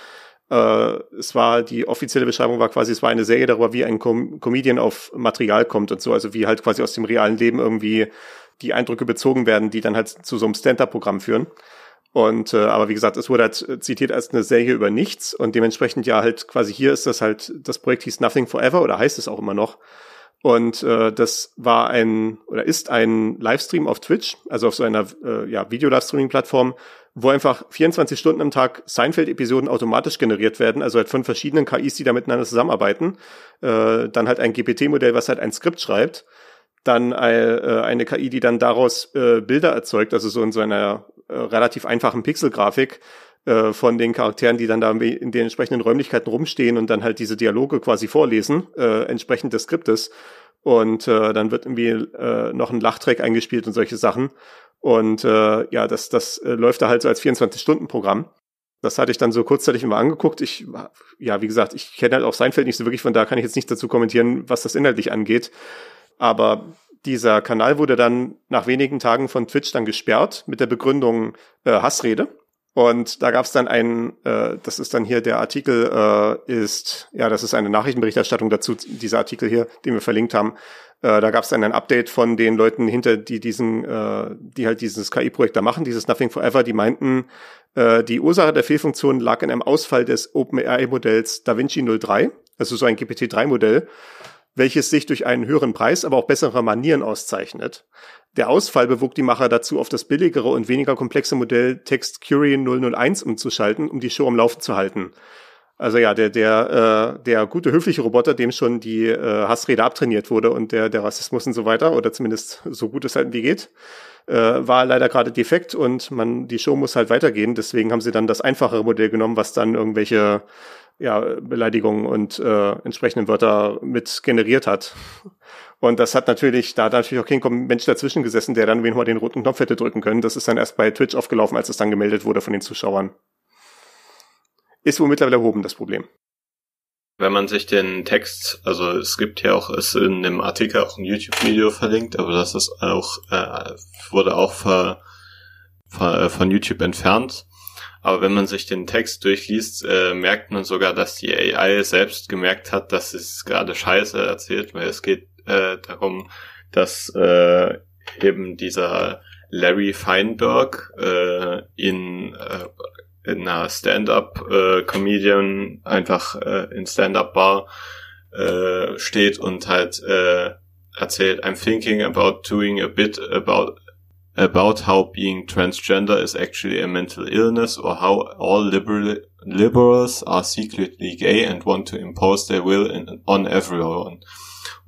Äh, es war die offizielle Beschreibung war quasi, es war eine Serie darüber, wie ein Com Comedian auf Material kommt und so, also wie halt quasi aus dem realen Leben irgendwie die Eindrücke bezogen werden, die dann halt zu so einem Stand-up-Programm führen. Und äh, aber wie gesagt, es wurde halt zitiert als eine Serie über nichts und dementsprechend ja halt quasi hier ist das halt das Projekt hieß Nothing Forever oder heißt es auch immer noch. Und äh, das war ein oder ist ein Livestream auf Twitch, also auf so einer äh, ja, Video-Livestreaming-Plattform, wo einfach 24 Stunden am Tag Seinfeld-Episoden automatisch generiert werden, also halt von verschiedenen KIs, die da miteinander zusammenarbeiten. Äh, dann halt ein GPT-Modell, was halt ein Skript schreibt. Dann äh, eine KI, die dann daraus äh, Bilder erzeugt, also so in so einer äh, relativ einfachen Pixelgrafik äh, von den Charakteren, die dann da in den entsprechenden Räumlichkeiten rumstehen und dann halt diese Dialoge quasi vorlesen, äh, entsprechend des Skriptes. Und äh, dann wird irgendwie äh, noch ein Lachtrack eingespielt und solche Sachen. Und äh, ja, das, das äh, läuft da halt so als 24-Stunden-Programm. Das hatte ich dann so kurzzeitig immer angeguckt. Ich, ja, wie gesagt, ich kenne halt auch Seinfeld nicht so wirklich, von da kann ich jetzt nicht dazu kommentieren, was das inhaltlich angeht. Aber dieser Kanal wurde dann nach wenigen Tagen von Twitch dann gesperrt mit der Begründung äh, Hassrede. Und da gab es dann einen, äh, das ist dann hier der Artikel, äh, ist, ja, das ist eine Nachrichtenberichterstattung dazu, dieser Artikel hier, den wir verlinkt haben. Äh, da gab es dann ein Update von den Leuten hinter, die diesen, äh, die halt dieses KI-Projekt da machen, dieses Nothing Forever, die meinten, äh, die Ursache der Fehlfunktion lag in einem Ausfall des OpenAI-Modells DaVinci 03, also so ein GPT-3-Modell welches sich durch einen höheren Preis, aber auch bessere Manieren auszeichnet. Der Ausfall bewog die Macher dazu, auf das billigere und weniger komplexe Modell Text Curie 001 umzuschalten, um die Show am Laufen zu halten. Also ja, der, der, äh, der gute, höfliche Roboter, dem schon die äh, Hassrede abtrainiert wurde und der, der Rassismus und so weiter, oder zumindest so gut es halt wie geht, äh, war leider gerade defekt und man, die Show muss halt weitergehen. Deswegen haben sie dann das einfachere Modell genommen, was dann irgendwelche ja, Beleidigungen und äh, entsprechenden Wörter mit generiert hat. Und das hat natürlich, da hat natürlich auch kein Mensch dazwischen gesessen, der dann wen mal den roten Knopf hätte drücken können. Das ist dann erst bei Twitch aufgelaufen, als es dann gemeldet wurde von den Zuschauern. Ist wohl mittlerweile erhoben, das Problem. Wenn man sich den Text, also es gibt ja auch, ist in dem Artikel auch ein YouTube-Video verlinkt, aber das ist auch, äh, wurde auch ver, ver, äh, von YouTube entfernt. Aber wenn man sich den Text durchliest, äh, merkt man sogar, dass die AI selbst gemerkt hat, dass es gerade Scheiße erzählt, weil es geht äh, darum, dass äh, eben dieser Larry Feinberg äh, in, äh, in einer Stand-up-Comedian äh, einfach äh, in Stand-up-Bar äh, steht und halt äh, erzählt, I'm thinking about doing a bit about about how being transgender is actually a mental illness or how all liberal, liberals are secretly gay and want to impose their will in, on everyone.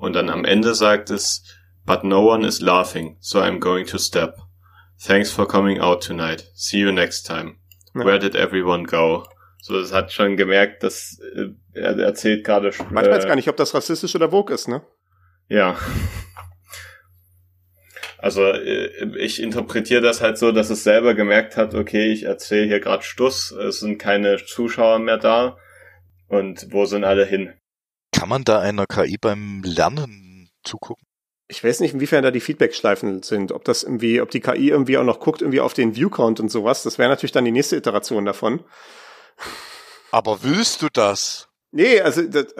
Und dann am Ende sagt es, but no one is laughing, so I'm going to step. Thanks for coming out tonight. See you next time. Ja. Where did everyone go? So, es hat schon gemerkt, dass äh, er erzählt gerade. Äh, Manchmal weiß gar nicht, ob das rassistisch oder Vogue ist, ne? Ja. Also äh, ich interpretiere das halt so, dass es selber gemerkt hat, okay, ich erzähle hier gerade Stuss, es sind keine Zuschauer mehr da und wo sind alle hin? Kann man da einer KI beim Lernen zugucken? Ich weiß nicht, inwiefern da die Feedback-Schleifen sind, ob das irgendwie, ob die KI irgendwie auch noch guckt, irgendwie auf den View-Count und sowas. Das wäre natürlich dann die nächste Iteration davon. Aber willst du das? Nee, also das,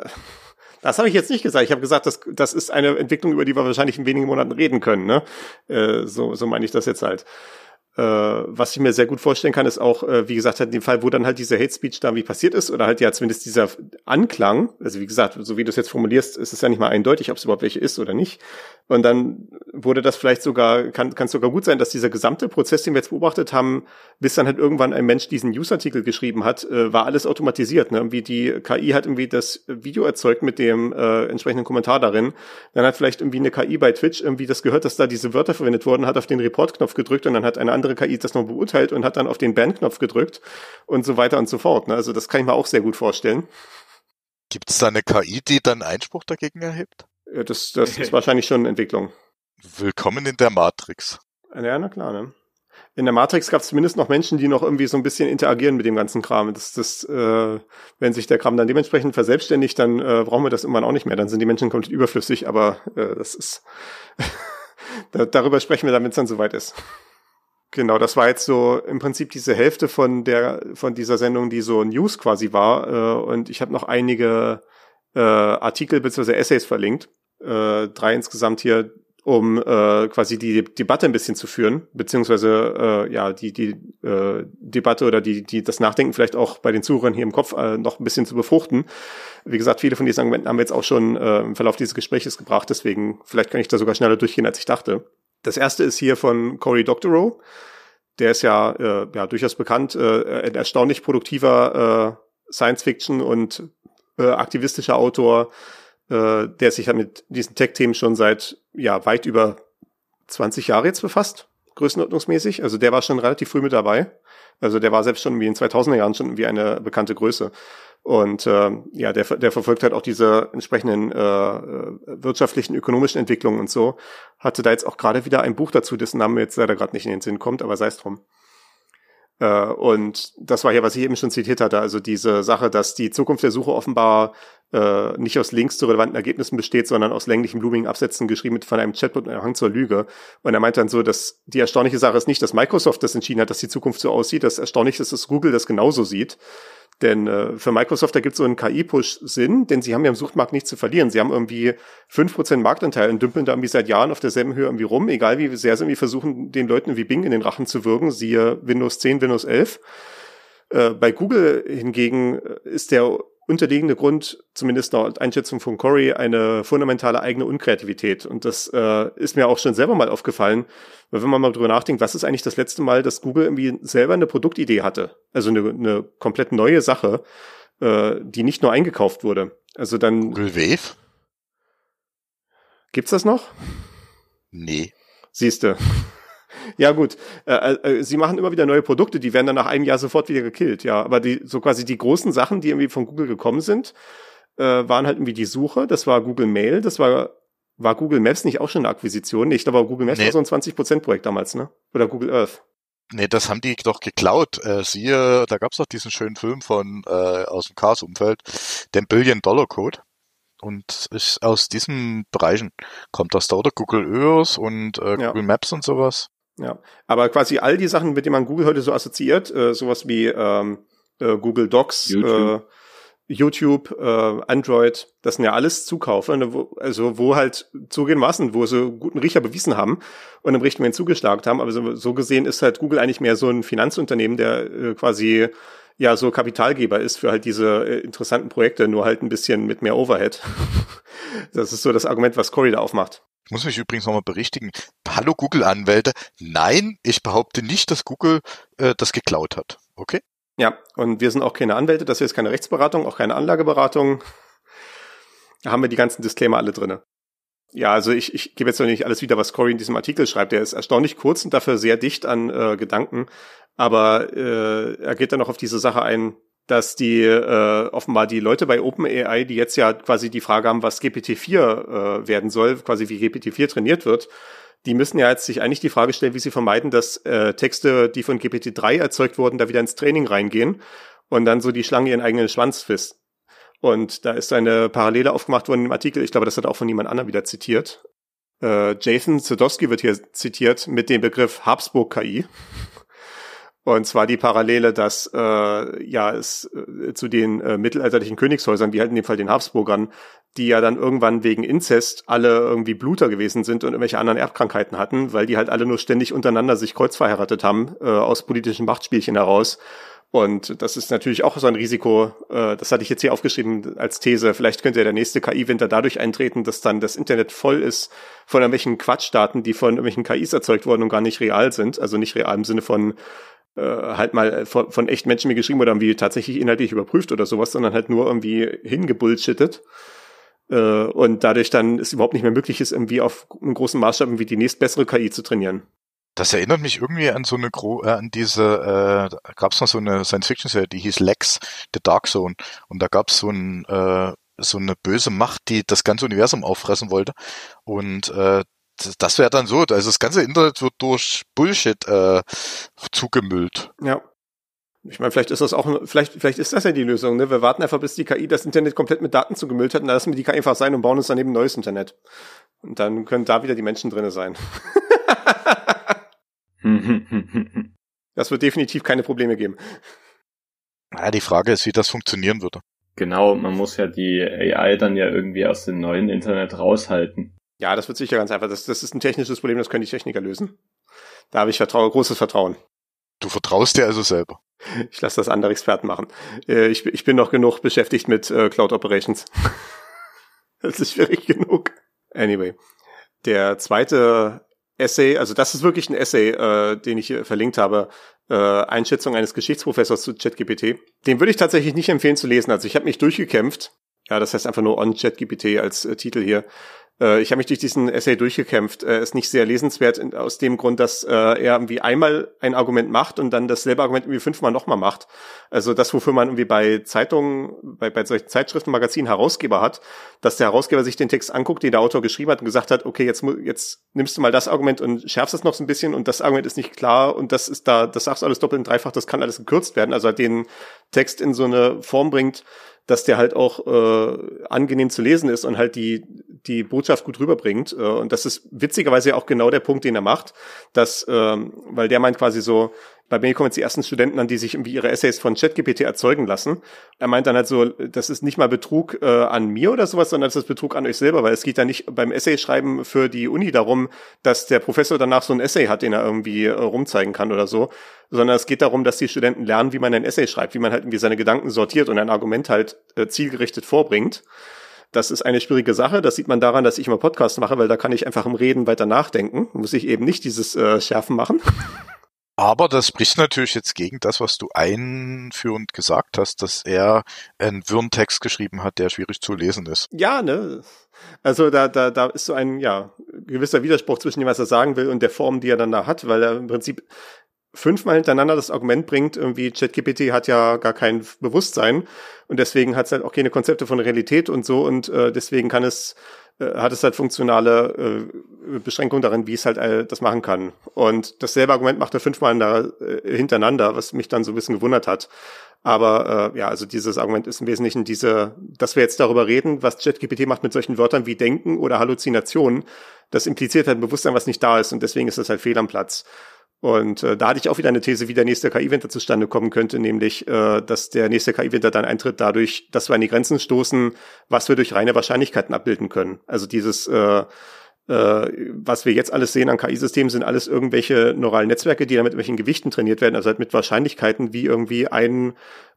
das habe ich jetzt nicht gesagt. Ich habe gesagt, das, das ist eine Entwicklung, über die wir wahrscheinlich in wenigen Monaten reden können. Ne? Äh, so, so meine ich das jetzt halt. Äh, was ich mir sehr gut vorstellen kann, ist auch, äh, wie gesagt, in dem Fall, wo dann halt dieser Hate Speech da wie passiert ist, oder halt ja zumindest dieser Anklang, also wie gesagt, so wie du es jetzt formulierst, ist es ja nicht mal eindeutig, ob es überhaupt welche ist oder nicht. Und dann wurde das vielleicht sogar, kann kann es sogar gut sein, dass dieser gesamte Prozess, den wir jetzt beobachtet haben, bis dann halt irgendwann ein Mensch diesen News-Artikel geschrieben hat, äh, war alles automatisiert. Ne? Irgendwie die KI hat irgendwie das Video erzeugt mit dem äh, entsprechenden Kommentar darin. Dann hat vielleicht irgendwie eine KI bei Twitch irgendwie das gehört, dass da diese Wörter verwendet wurden, hat auf den Report-Knopf gedrückt und dann hat eine andere andere KI das noch beurteilt und hat dann auf den Ban-Knopf gedrückt und so weiter und so fort. Ne? Also das kann ich mir auch sehr gut vorstellen. Gibt es da eine KI, die dann Einspruch dagegen erhebt? Das, das ist wahrscheinlich schon Entwicklung. Willkommen in der Matrix. Ja, na klar, ne? In der Matrix gab es zumindest noch Menschen, die noch irgendwie so ein bisschen interagieren mit dem ganzen Kram. Das, das, äh, wenn sich der Kram dann dementsprechend verselbstständigt, dann äh, brauchen wir das irgendwann auch nicht mehr. Dann sind die Menschen komplett überflüssig, aber äh, das ist da, darüber sprechen wir dann, wenn es dann soweit ist. Genau, das war jetzt so im Prinzip diese Hälfte von der von dieser Sendung, die so News quasi war. Äh, und ich habe noch einige äh, Artikel bzw. Essays verlinkt, äh, drei insgesamt hier, um äh, quasi die Debatte ein bisschen zu führen, beziehungsweise äh, ja die die äh, Debatte oder die die das Nachdenken vielleicht auch bei den Zuhörern hier im Kopf äh, noch ein bisschen zu befruchten. Wie gesagt, viele von diesen Argumenten haben wir jetzt auch schon äh, im Verlauf dieses Gesprächs gebracht, deswegen vielleicht kann ich da sogar schneller durchgehen, als ich dachte. Das erste ist hier von Cory Doctorow. Der ist ja, äh, ja durchaus bekannt, äh, ein erstaunlich produktiver äh, Science-Fiction und äh, aktivistischer Autor, äh, der sich ja mit diesen Tech-Themen schon seit ja weit über 20 Jahre jetzt befasst, größenordnungsmäßig. Also der war schon relativ früh mit dabei. Also der war selbst schon wie in 2000er Jahren schon wie eine bekannte Größe. Und äh, ja, der, der verfolgt halt auch diese entsprechenden äh, wirtschaftlichen, ökonomischen Entwicklungen und so. Hatte da jetzt auch gerade wieder ein Buch dazu, dessen Name jetzt leider gerade nicht in den Sinn kommt, aber sei es drum. Äh, und das war ja, was ich eben schon zitiert hatte, also diese Sache, dass die Zukunft der Suche offenbar äh, nicht aus Links zu relevanten Ergebnissen besteht, sondern aus länglichen, blumigen Absätzen geschrieben von einem Chatbot und einem Hang zur Lüge. Und er meinte dann so, dass die erstaunliche Sache ist nicht, dass Microsoft das entschieden hat, dass die Zukunft so aussieht. Das Erstaunliche ist, dass Google das genauso sieht. Denn äh, für Microsoft, da gibt es so einen KI-Push Sinn, denn sie haben ja im Suchmarkt nichts zu verlieren. Sie haben irgendwie fünf Prozent Marktanteil und dümpeln da irgendwie seit Jahren auf derselben Höhe irgendwie rum, egal wie sehr sie irgendwie versuchen, den Leuten wie Bing in den Rachen zu wirken, siehe Windows 10, Windows 11. Äh, bei Google hingegen äh, ist der unterliegende Grund, zumindest nach Einschätzung von Corey, eine fundamentale eigene Unkreativität. Und das äh, ist mir auch schon selber mal aufgefallen, weil wenn man mal drüber nachdenkt, was ist eigentlich das letzte Mal, dass Google irgendwie selber eine Produktidee hatte? Also eine, eine komplett neue Sache, äh, die nicht nur eingekauft wurde. Also dann. Google Wave? Gibt's das noch? Nee. Siehste. Ja, gut. Äh, äh, sie machen immer wieder neue Produkte, die werden dann nach einem Jahr sofort wieder gekillt, ja. Aber die, so quasi die großen Sachen, die irgendwie von Google gekommen sind, äh, waren halt irgendwie die Suche, das war Google Mail, das war, war Google Maps nicht auch schon eine Akquisition? Ich glaube, Google Maps nee. war so ein 20%-Projekt damals, ne? Oder Google Earth. Nee, das haben die doch geklaut. Äh, siehe, da gab's doch diesen schönen Film von äh, aus dem Cars-Umfeld, den Billion-Dollar-Code. Und ist aus diesen Bereichen kommt das da, oder Google Earth und äh, ja. Google Maps und sowas. Ja, aber quasi all die Sachen, mit denen man Google heute so assoziiert, äh, sowas wie ähm, äh, Google Docs, YouTube, äh, YouTube. Äh, Android, das sind ja alles Zukaufe, ne, wo, also wo halt zugegebenermaßen, wo sie guten Riecher bewiesen haben und im richtigen Moment zugeschlagen haben. Aber so, so gesehen ist halt Google eigentlich mehr so ein Finanzunternehmen, der äh, quasi ja so Kapitalgeber ist für halt diese äh, interessanten Projekte, nur halt ein bisschen mit mehr Overhead. das ist so das Argument, was Cory da aufmacht. Ich muss mich übrigens nochmal berichtigen. Hallo Google-Anwälte. Nein, ich behaupte nicht, dass Google äh, das geklaut hat. Okay? Ja, und wir sind auch keine Anwälte, das hier ist keine Rechtsberatung, auch keine Anlageberatung. Da haben wir die ganzen Disclaimer alle drinne. Ja, also ich, ich gebe jetzt noch nicht alles wieder, was Cory in diesem Artikel schreibt. Der ist erstaunlich kurz und dafür sehr dicht an äh, Gedanken. Aber äh, er geht dann noch auf diese Sache ein, dass die äh, offenbar die Leute bei OpenAI, die jetzt ja quasi die Frage haben, was GPT-4 äh, werden soll, quasi wie GPT-4 trainiert wird, die müssen ja jetzt sich eigentlich die Frage stellen, wie sie vermeiden, dass äh, Texte, die von GPT-3 erzeugt wurden, da wieder ins Training reingehen und dann so die Schlange ihren eigenen Schwanz fisst. Und da ist eine Parallele aufgemacht worden im Artikel, ich glaube, das hat auch von niemand anderem wieder zitiert. Äh, Jason Sadowski wird hier zitiert mit dem Begriff Habsburg-KI. Und zwar die Parallele, dass äh, ja es äh, zu den äh, mittelalterlichen Königshäusern, wie halt in dem Fall den Habsburgern, die ja dann irgendwann wegen Inzest alle irgendwie Bluter gewesen sind und irgendwelche anderen Erbkrankheiten hatten, weil die halt alle nur ständig untereinander sich kreuzverheiratet haben, äh, aus politischen Machtspielchen heraus. Und das ist natürlich auch so ein Risiko, äh, das hatte ich jetzt hier aufgeschrieben als These. Vielleicht könnte ja der nächste KI-Winter dadurch eintreten, dass dann das Internet voll ist von irgendwelchen Quatschdaten, die von irgendwelchen KIs erzeugt wurden und gar nicht real sind. Also nicht real im Sinne von äh, halt mal von, von echt Menschen mir geschrieben oder irgendwie tatsächlich inhaltlich überprüft oder sowas, sondern halt nur irgendwie hingebullshittet. Äh, und dadurch dann es überhaupt nicht mehr möglich ist, irgendwie auf einem großen Maßstab irgendwie die nächstbessere KI zu trainieren. Das erinnert mich irgendwie an so eine Gro äh, an diese, äh, gab es noch so eine Science-Fiction-Serie, die hieß Lex, The Dark Zone. Und da gab es so ein äh, so eine böse Macht, die das ganze Universum auffressen wollte. Und äh, das wäre dann so, also das ganze Internet wird durch Bullshit äh, zugemüllt. Ja. Ich meine, vielleicht ist das auch, vielleicht, vielleicht ist das ja die Lösung. Ne? Wir warten einfach, bis die KI das Internet komplett mit Daten zugemüllt hat und dann lassen wir die KI einfach sein und bauen uns daneben ein neues Internet. Und dann können da wieder die Menschen drinne sein. das wird definitiv keine Probleme geben. Naja, die Frage ist, wie das funktionieren würde. Genau, man muss ja die AI dann ja irgendwie aus dem neuen Internet raushalten. Ja, das wird sicher ganz einfach. Das, das ist ein technisches Problem, das können die Techniker lösen. Da habe ich Vertrauen, großes Vertrauen. Du vertraust dir also selber. Ich lasse das andere Experten machen. Äh, ich, ich bin noch genug beschäftigt mit äh, Cloud Operations. das ist schwierig genug. Anyway. Der zweite Essay, also das ist wirklich ein Essay, äh, den ich hier verlinkt habe, äh, Einschätzung eines Geschichtsprofessors zu ChatGPT. Den würde ich tatsächlich nicht empfehlen zu lesen. Also ich habe mich durchgekämpft. Ja, das heißt einfach nur on ChatGPT als äh, Titel hier. Äh, ich habe mich durch diesen Essay durchgekämpft. Er ist nicht sehr lesenswert aus dem Grund, dass äh, er irgendwie einmal ein Argument macht und dann dasselbe Argument irgendwie fünfmal nochmal macht. Also das, wofür man irgendwie bei Zeitungen, bei, bei solchen Zeitschriften, Magazinen Herausgeber hat, dass der Herausgeber sich den Text anguckt, den der Autor geschrieben hat und gesagt hat, okay, jetzt, jetzt nimmst du mal das Argument und schärfst es noch so ein bisschen und das Argument ist nicht klar und das ist da, das sagst du alles doppelt und dreifach, das kann alles gekürzt werden. Also den Text in so eine Form bringt, dass der halt auch äh, angenehm zu lesen ist und halt die die Botschaft gut rüberbringt. Äh, und das ist witzigerweise auch genau der Punkt, den er macht, dass, ähm, weil der meint quasi so, bei mir kommen jetzt die ersten Studenten an, die sich irgendwie ihre Essays von ChatGPT erzeugen lassen. Er meint dann halt so, das ist nicht mal Betrug äh, an mir oder sowas, sondern das ist Betrug an euch selber, weil es geht ja nicht beim Essay-Schreiben für die Uni darum, dass der Professor danach so ein Essay hat, den er irgendwie äh, rumzeigen kann oder so, sondern es geht darum, dass die Studenten lernen, wie man ein Essay schreibt, wie man halt irgendwie seine Gedanken sortiert und ein Argument halt äh, zielgerichtet vorbringt. Das ist eine schwierige Sache. Das sieht man daran, dass ich immer Podcasts mache, weil da kann ich einfach im Reden weiter nachdenken. Muss ich eben nicht dieses äh, Schärfen machen. Aber das spricht natürlich jetzt gegen das, was du einführend gesagt hast, dass er einen wirren Text geschrieben hat, der schwierig zu lesen ist. Ja, ne? Also da, da, da ist so ein, ja, gewisser Widerspruch zwischen dem, was er sagen will und der Form, die er dann da hat, weil er im Prinzip fünfmal hintereinander das Argument bringt, irgendwie ChatGPT hat ja gar kein Bewusstsein und deswegen hat es halt auch keine Konzepte von Realität und so und äh, deswegen kann es äh, hat es halt funktionale äh, Beschränkungen darin, wie es halt äh, das machen kann. Und dasselbe Argument macht er fünfmal da, äh, hintereinander, was mich dann so ein bisschen gewundert hat. Aber äh, ja, also dieses Argument ist im Wesentlichen diese, dass wir jetzt darüber reden, was ChatGPT macht mit solchen Wörtern wie Denken oder Halluzinationen. Das impliziert halt ein Bewusstsein, was nicht da ist und deswegen ist das halt fehl am Platz. Und äh, da hatte ich auch wieder eine These, wie der nächste KI-Winter zustande kommen könnte, nämlich, äh, dass der nächste KI-Winter dann eintritt dadurch, dass wir an die Grenzen stoßen, was wir durch reine Wahrscheinlichkeiten abbilden können. Also dieses, äh, äh, was wir jetzt alles sehen an KI-Systemen, sind alles irgendwelche neuralen Netzwerke, die dann mit irgendwelchen Gewichten trainiert werden, also halt mit Wahrscheinlichkeiten, wie irgendwie ein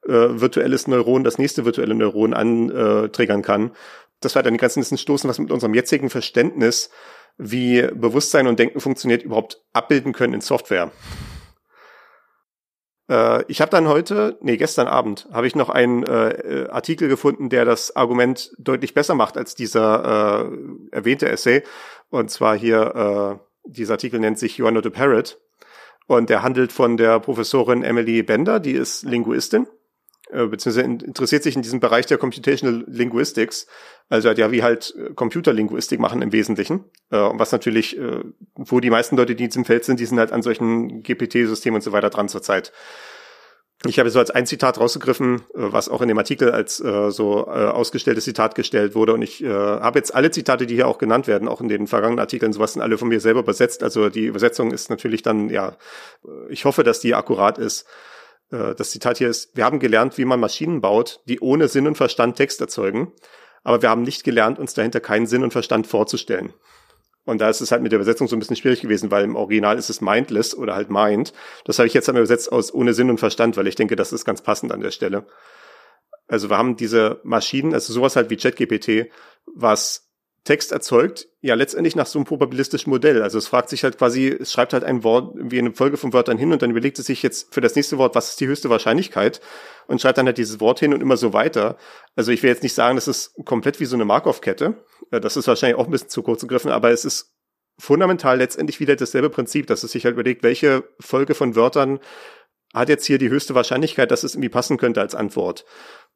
äh, virtuelles Neuron das nächste virtuelle Neuron antriggern kann. Das wir halt an die Grenzen stoßen, was mit unserem jetzigen Verständnis wie Bewusstsein und Denken funktioniert, überhaupt abbilden können in Software. Äh, ich habe dann heute, nee, gestern Abend, habe ich noch einen äh, Artikel gefunden, der das Argument deutlich besser macht als dieser äh, erwähnte Essay. Und zwar hier, äh, dieser Artikel nennt sich You are not a parrot. Und der handelt von der Professorin Emily Bender, die ist Linguistin äh, beziehungsweise interessiert sich in diesem Bereich der Computational Linguistics, also ja, wie halt äh, Computerlinguistik machen im Wesentlichen. Äh, was natürlich, äh, wo die meisten Leute, die in diesem Feld sind, die sind halt an solchen GPT-Systemen und so weiter dran zurzeit. Ich habe so als ein Zitat rausgegriffen, äh, was auch in dem Artikel als äh, so äh, ausgestelltes Zitat gestellt wurde. Und ich äh, habe jetzt alle Zitate, die hier auch genannt werden, auch in den vergangenen Artikeln, sowas sind alle von mir selber übersetzt. Also die Übersetzung ist natürlich dann, ja, ich hoffe, dass die akkurat ist. Äh, das Zitat hier ist, wir haben gelernt, wie man Maschinen baut, die ohne Sinn und Verstand Text erzeugen, aber wir haben nicht gelernt, uns dahinter keinen Sinn und Verstand vorzustellen. Und da ist es halt mit der Übersetzung so ein bisschen schwierig gewesen, weil im Original ist es mindless oder halt mind. Das habe ich jetzt einmal übersetzt aus ohne Sinn und Verstand, weil ich denke, das ist ganz passend an der Stelle. Also wir haben diese Maschinen, also sowas halt wie ChatGPT, was Text erzeugt, ja letztendlich nach so einem probabilistischen Modell. Also es fragt sich halt quasi, es schreibt halt ein Wort wie eine Folge von Wörtern hin und dann überlegt es sich jetzt für das nächste Wort, was ist die höchste Wahrscheinlichkeit und schreibt dann halt dieses Wort hin und immer so weiter. Also ich will jetzt nicht sagen, das ist komplett wie so eine Markov-Kette. Äh, das ist wahrscheinlich auch ein bisschen zu kurz gegriffen, aber es ist fundamental letztendlich wieder dasselbe Prinzip, dass es sich halt überlegt, welche Folge von Wörtern hat jetzt hier die höchste Wahrscheinlichkeit, dass es irgendwie passen könnte als Antwort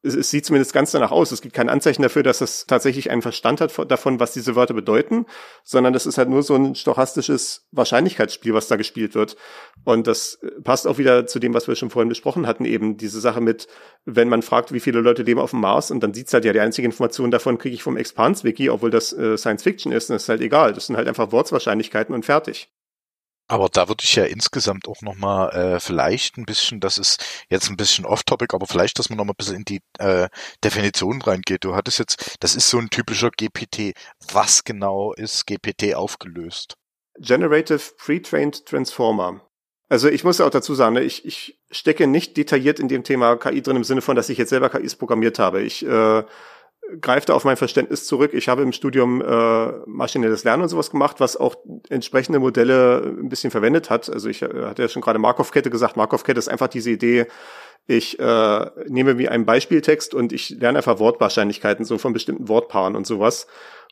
es, es sieht zumindest ganz danach aus. Es gibt kein Anzeichen dafür, dass es tatsächlich einen Verstand hat davon, was diese Wörter bedeuten, sondern das ist halt nur so ein stochastisches Wahrscheinlichkeitsspiel, was da gespielt wird. Und das passt auch wieder zu dem, was wir schon vorhin besprochen hatten, eben diese Sache mit, wenn man fragt, wie viele Leute leben auf dem Mars und dann sieht's halt ja, die einzige Information davon kriege ich vom Expans-Wiki, obwohl das äh, Science Fiction ist, und das ist halt egal. Das sind halt einfach Wortswahrscheinlichkeiten und fertig. Aber da würde ich ja insgesamt auch nochmal äh, vielleicht ein bisschen, das ist jetzt ein bisschen off-topic, aber vielleicht, dass man nochmal ein bisschen in die äh, Definition reingeht. Du hattest jetzt, das ist so ein typischer GPT. Was genau ist GPT aufgelöst? Generative Pre-Trained Transformer. Also ich muss ja auch dazu sagen, ne, ich, ich stecke nicht detailliert in dem Thema KI drin im Sinne von, dass ich jetzt selber KIs programmiert habe. Ich äh, greift auf mein Verständnis zurück. Ich habe im Studium äh, maschinelles Lernen und sowas gemacht, was auch entsprechende Modelle ein bisschen verwendet hat. Also ich äh, hatte ja schon gerade Markov-Kette gesagt. Markov-Kette ist einfach diese Idee, ich äh, nehme mir einen Beispieltext und ich lerne einfach Wortwahrscheinlichkeiten so von bestimmten Wortpaaren und sowas.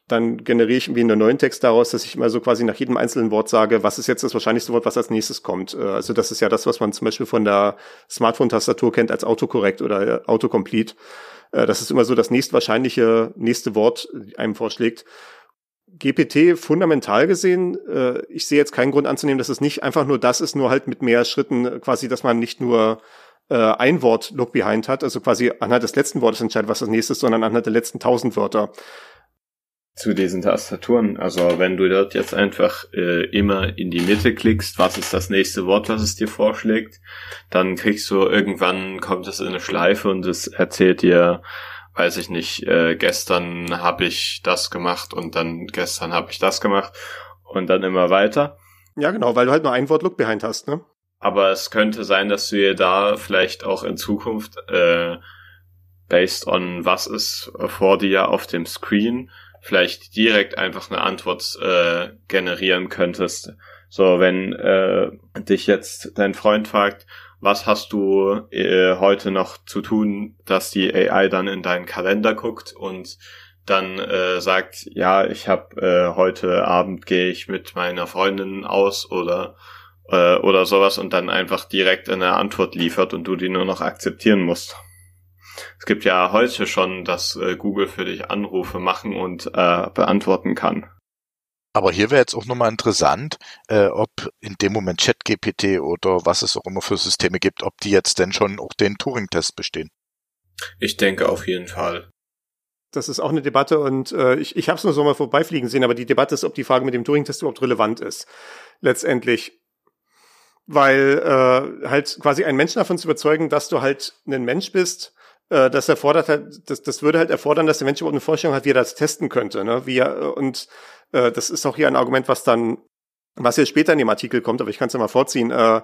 dann generiere ich irgendwie einen neuen Text daraus, dass ich immer so quasi nach jedem einzelnen Wort sage, was ist jetzt das wahrscheinlichste Wort, was als nächstes kommt. Äh, also das ist ja das, was man zum Beispiel von der Smartphone-Tastatur kennt als Autokorrekt oder Autocomplete. Äh, das ist immer so das nächstwahrscheinliche nächste Wort einem vorschlägt. GPT fundamental gesehen, äh, ich sehe jetzt keinen Grund anzunehmen, dass es nicht einfach nur das ist, nur halt mit mehr Schritten quasi, dass man nicht nur äh, ein Wort Look Behind hat, also quasi anhand des letzten Wortes entscheidet, was das nächste ist, sondern anhand der letzten tausend Wörter zu diesen Tastaturen. Also wenn du dort jetzt einfach äh, immer in die Mitte klickst, was ist das nächste Wort, was es dir vorschlägt, dann kriegst du irgendwann kommt es in eine Schleife und es erzählt dir, weiß ich nicht, äh, gestern habe ich das gemacht und dann gestern habe ich das gemacht und dann immer weiter. Ja, genau, weil du halt nur ein Wort Look Behind hast, ne? Aber es könnte sein, dass du dir da vielleicht auch in Zukunft äh, based on was ist vor dir auf dem Screen vielleicht direkt einfach eine Antwort äh, generieren könntest. So, wenn äh, dich jetzt dein Freund fragt, was hast du äh, heute noch zu tun, dass die AI dann in deinen Kalender guckt und dann äh, sagt, ja, ich habe äh, heute Abend gehe ich mit meiner Freundin aus oder äh, oder sowas und dann einfach direkt eine Antwort liefert und du die nur noch akzeptieren musst. Es gibt ja heute schon, dass äh, Google für dich Anrufe machen und äh, beantworten kann. Aber hier wäre jetzt auch nochmal interessant, äh, ob in dem Moment ChatGPT oder was es auch immer für Systeme gibt, ob die jetzt denn schon auch den Turing-Test bestehen. Ich denke auf jeden Fall. Das ist auch eine Debatte und äh, ich, ich habe es nur so mal vorbeifliegen sehen, aber die Debatte ist, ob die Frage mit dem Turing-Test überhaupt relevant ist. Letztendlich. Weil äh, halt quasi einen Menschen davon zu überzeugen, dass du halt ein Mensch bist, äh, das erfordert halt, das, das würde halt erfordern, dass der Mensch überhaupt eine Vorstellung hat, wie er das testen könnte. Ne? Wie er, und äh, das ist auch hier ein Argument, was dann, was jetzt später in dem Artikel kommt, aber ich kann es ja mal vorziehen. Äh,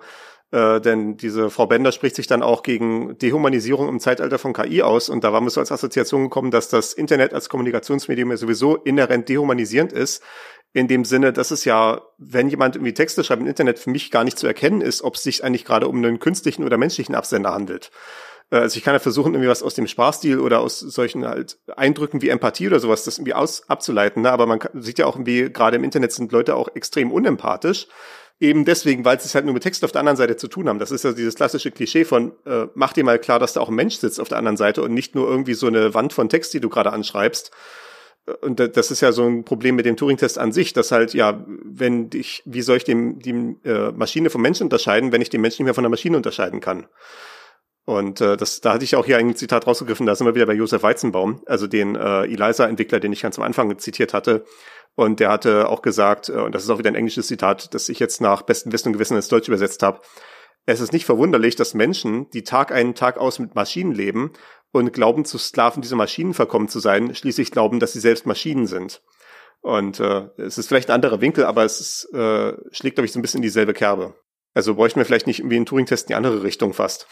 äh, denn diese Frau Bender spricht sich dann auch gegen Dehumanisierung im Zeitalter von KI aus. Und da war mir so als Assoziation gekommen, dass das Internet als Kommunikationsmedium ja sowieso inhärent dehumanisierend ist. In dem Sinne, dass es ja, wenn jemand irgendwie Texte schreibt im Internet, für mich gar nicht zu erkennen ist, ob es sich eigentlich gerade um einen künstlichen oder menschlichen Absender handelt. Äh, also ich kann ja versuchen, irgendwie was aus dem Spaßstil oder aus solchen halt Eindrücken wie Empathie oder sowas, das irgendwie aus abzuleiten. Ne? Aber man kann, sieht ja auch irgendwie, gerade im Internet sind Leute auch extrem unempathisch. Eben deswegen, weil sie es halt nur mit Text auf der anderen Seite zu tun haben. Das ist ja dieses klassische Klischee von, äh, mach dir mal klar, dass da auch ein Mensch sitzt auf der anderen Seite und nicht nur irgendwie so eine Wand von Text, die du gerade anschreibst. Und das ist ja so ein Problem mit dem Turing-Test an sich, dass halt, ja, wenn ich, wie soll ich dem, die äh, Maschine vom Menschen unterscheiden, wenn ich den Menschen nicht mehr von der Maschine unterscheiden kann? Und äh, das, da hatte ich auch hier ein Zitat rausgegriffen, da sind wir wieder bei Josef Weizenbaum, also den äh, Eliza-Entwickler, den ich ganz am Anfang zitiert hatte. Und der hatte auch gesagt, äh, und das ist auch wieder ein englisches Zitat, das ich jetzt nach bestem Wissen und Gewissen ins Deutsch übersetzt habe, es ist nicht verwunderlich, dass Menschen, die Tag ein, Tag aus mit Maschinen leben und glauben, zu Sklaven dieser Maschinen verkommen zu sein, schließlich glauben, dass sie selbst Maschinen sind. Und äh, es ist vielleicht ein anderer Winkel, aber es ist, äh, schlägt, glaube ich, so ein bisschen in dieselbe Kerbe. Also bräuchten wir vielleicht nicht irgendwie einen Turing-Test in die andere Richtung fast.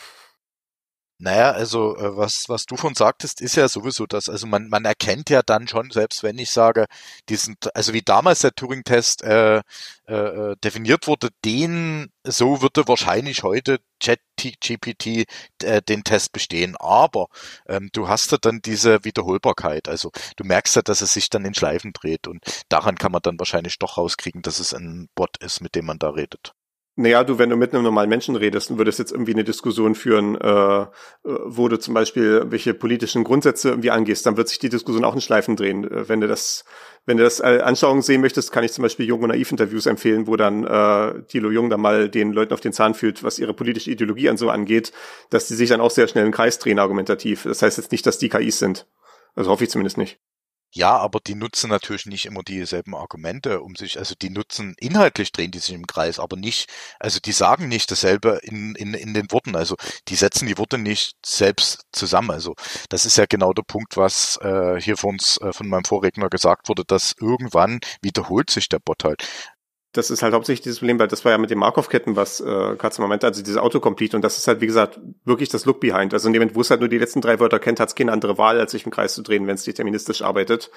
Naja, also äh, was, was du von sagtest, ist ja sowieso das. Also man, man erkennt ja dann schon, selbst wenn ich sage, diesen, also wie damals der Turing-Test äh, äh, äh, definiert wurde, den so würde wahrscheinlich heute ChatGPT äh, den Test bestehen. Aber ähm, du hast ja dann diese Wiederholbarkeit. Also du merkst ja, dass es sich dann in Schleifen dreht und daran kann man dann wahrscheinlich doch rauskriegen, dass es ein Bot ist, mit dem man da redet. Naja, du, wenn du mit einem normalen Menschen redest und würdest jetzt irgendwie eine Diskussion führen, äh, wo du zum Beispiel welche politischen Grundsätze irgendwie angehst, dann wird sich die Diskussion auch in Schleifen drehen. Äh, wenn du das, wenn du das äh, Anschauungen sehen möchtest, kann ich zum Beispiel Jung und Naiv-Interviews empfehlen, wo dann äh, Thilo Jung da mal den Leuten auf den Zahn fühlt, was ihre politische Ideologie an so angeht, dass die sich dann auch sehr schnell im Kreis drehen argumentativ. Das heißt jetzt nicht, dass die KIs sind. Also hoffe ich zumindest nicht. Ja, aber die nutzen natürlich nicht immer dieselben Argumente, um sich, also die nutzen, inhaltlich drehen die sich im Kreis, aber nicht, also die sagen nicht dasselbe in, in, in den Worten, also die setzen die Worte nicht selbst zusammen. Also das ist ja genau der Punkt, was äh, hier von uns, äh, von meinem Vorredner gesagt wurde, dass irgendwann wiederholt sich der Bot halt. Das ist halt hauptsächlich dieses Problem, weil das war ja mit den Markov-Ketten, was äh, Katzenmann meinte, also diese Autocomplete und das ist halt, wie gesagt, wirklich das Look Behind. Also in dem Moment, wo es halt nur die letzten drei Wörter kennt, hat es keine andere Wahl, als sich im Kreis zu drehen, wenn es deterministisch arbeitet.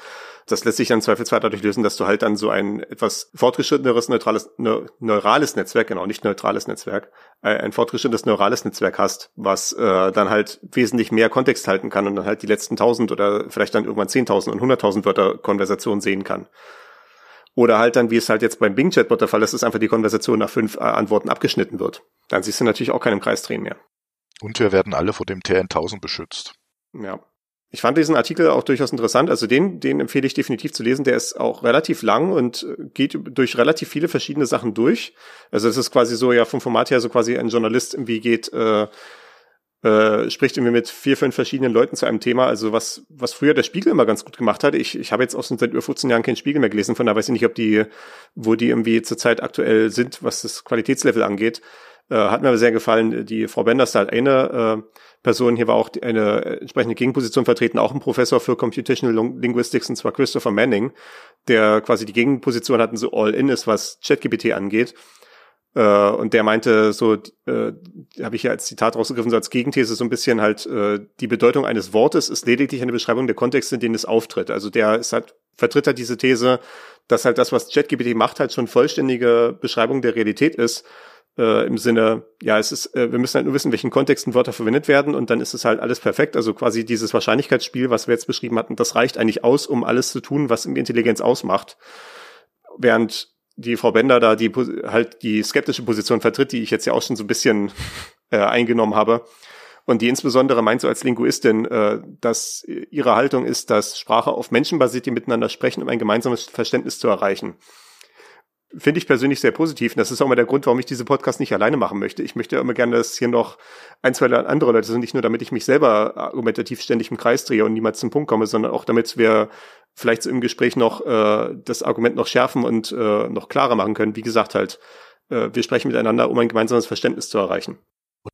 Das lässt sich dann zweifelsfrei dadurch lösen, dass du halt dann so ein etwas fortgeschritteneres neutrales, ne, neurales Netzwerk, genau, nicht neutrales Netzwerk, äh, ein fortgeschrittenes neurales Netzwerk hast, was äh, dann halt wesentlich mehr Kontext halten kann und dann halt die letzten tausend oder vielleicht dann irgendwann zehntausend und hunderttausend Wörter Konversation sehen kann. Oder halt dann, wie es halt jetzt beim Bing Chatbot der Fall ist, dass einfach die Konversation nach fünf äh, Antworten abgeschnitten wird. Dann siehst du natürlich auch keinen Kreis drehen mehr. Und wir werden alle vor dem TN1000 beschützt. Ja. Ich fand diesen Artikel auch durchaus interessant. Also den, den empfehle ich definitiv zu lesen. Der ist auch relativ lang und äh, geht durch relativ viele verschiedene Sachen durch. Also es ist quasi so, ja, vom Format her so quasi ein Journalist irgendwie geht, äh, äh, spricht irgendwie mit vier, fünf verschiedenen Leuten zu einem Thema. Also was, was früher der Spiegel immer ganz gut gemacht hat. Ich, ich habe jetzt auch seit über 15 Jahren keinen Spiegel mehr gelesen, von daher weiß ich nicht, ob die, wo die irgendwie zurzeit aktuell sind, was das Qualitätslevel angeht. Äh, hat mir aber sehr gefallen. Die Frau Benders halt eine äh, Person, hier war auch eine entsprechende Gegenposition vertreten, auch ein Professor für Computational Linguistics, und zwar Christopher Manning, der quasi die Gegenposition hatten, so all-in ist, was ChatGPT angeht. Äh, und der meinte so, äh, habe ich ja als Zitat rausgegriffen, so als Gegenthese so ein bisschen halt, äh, die Bedeutung eines Wortes ist lediglich eine Beschreibung der Kontexte, in denen es auftritt. Also der ist halt, vertritt halt diese These, dass halt das, was ChatGPT macht, halt schon vollständige Beschreibung der Realität ist. Äh, Im Sinne, ja, es ist, äh, wir müssen halt nur wissen, welchen Kontexten Wörter verwendet werden und dann ist es halt alles perfekt. Also quasi dieses Wahrscheinlichkeitsspiel, was wir jetzt beschrieben hatten, das reicht eigentlich aus, um alles zu tun, was Intelligenz ausmacht. Während die Frau Bender da die halt die skeptische Position vertritt, die ich jetzt ja auch schon so ein bisschen äh, eingenommen habe. Und die insbesondere meint so als Linguistin, äh, dass ihre Haltung ist, dass Sprache auf Menschen basiert, die miteinander sprechen, um ein gemeinsames Verständnis zu erreichen finde ich persönlich sehr positiv. Und das ist auch mal der Grund, warum ich diese Podcast nicht alleine machen möchte. Ich möchte immer gerne, dass hier noch ein, zwei andere Leute sind, nicht nur damit ich mich selber argumentativ ständig im Kreis drehe und niemals zum Punkt komme, sondern auch damit wir vielleicht im Gespräch noch äh, das Argument noch schärfen und äh, noch klarer machen können. Wie gesagt, halt, äh, wir sprechen miteinander, um ein gemeinsames Verständnis zu erreichen.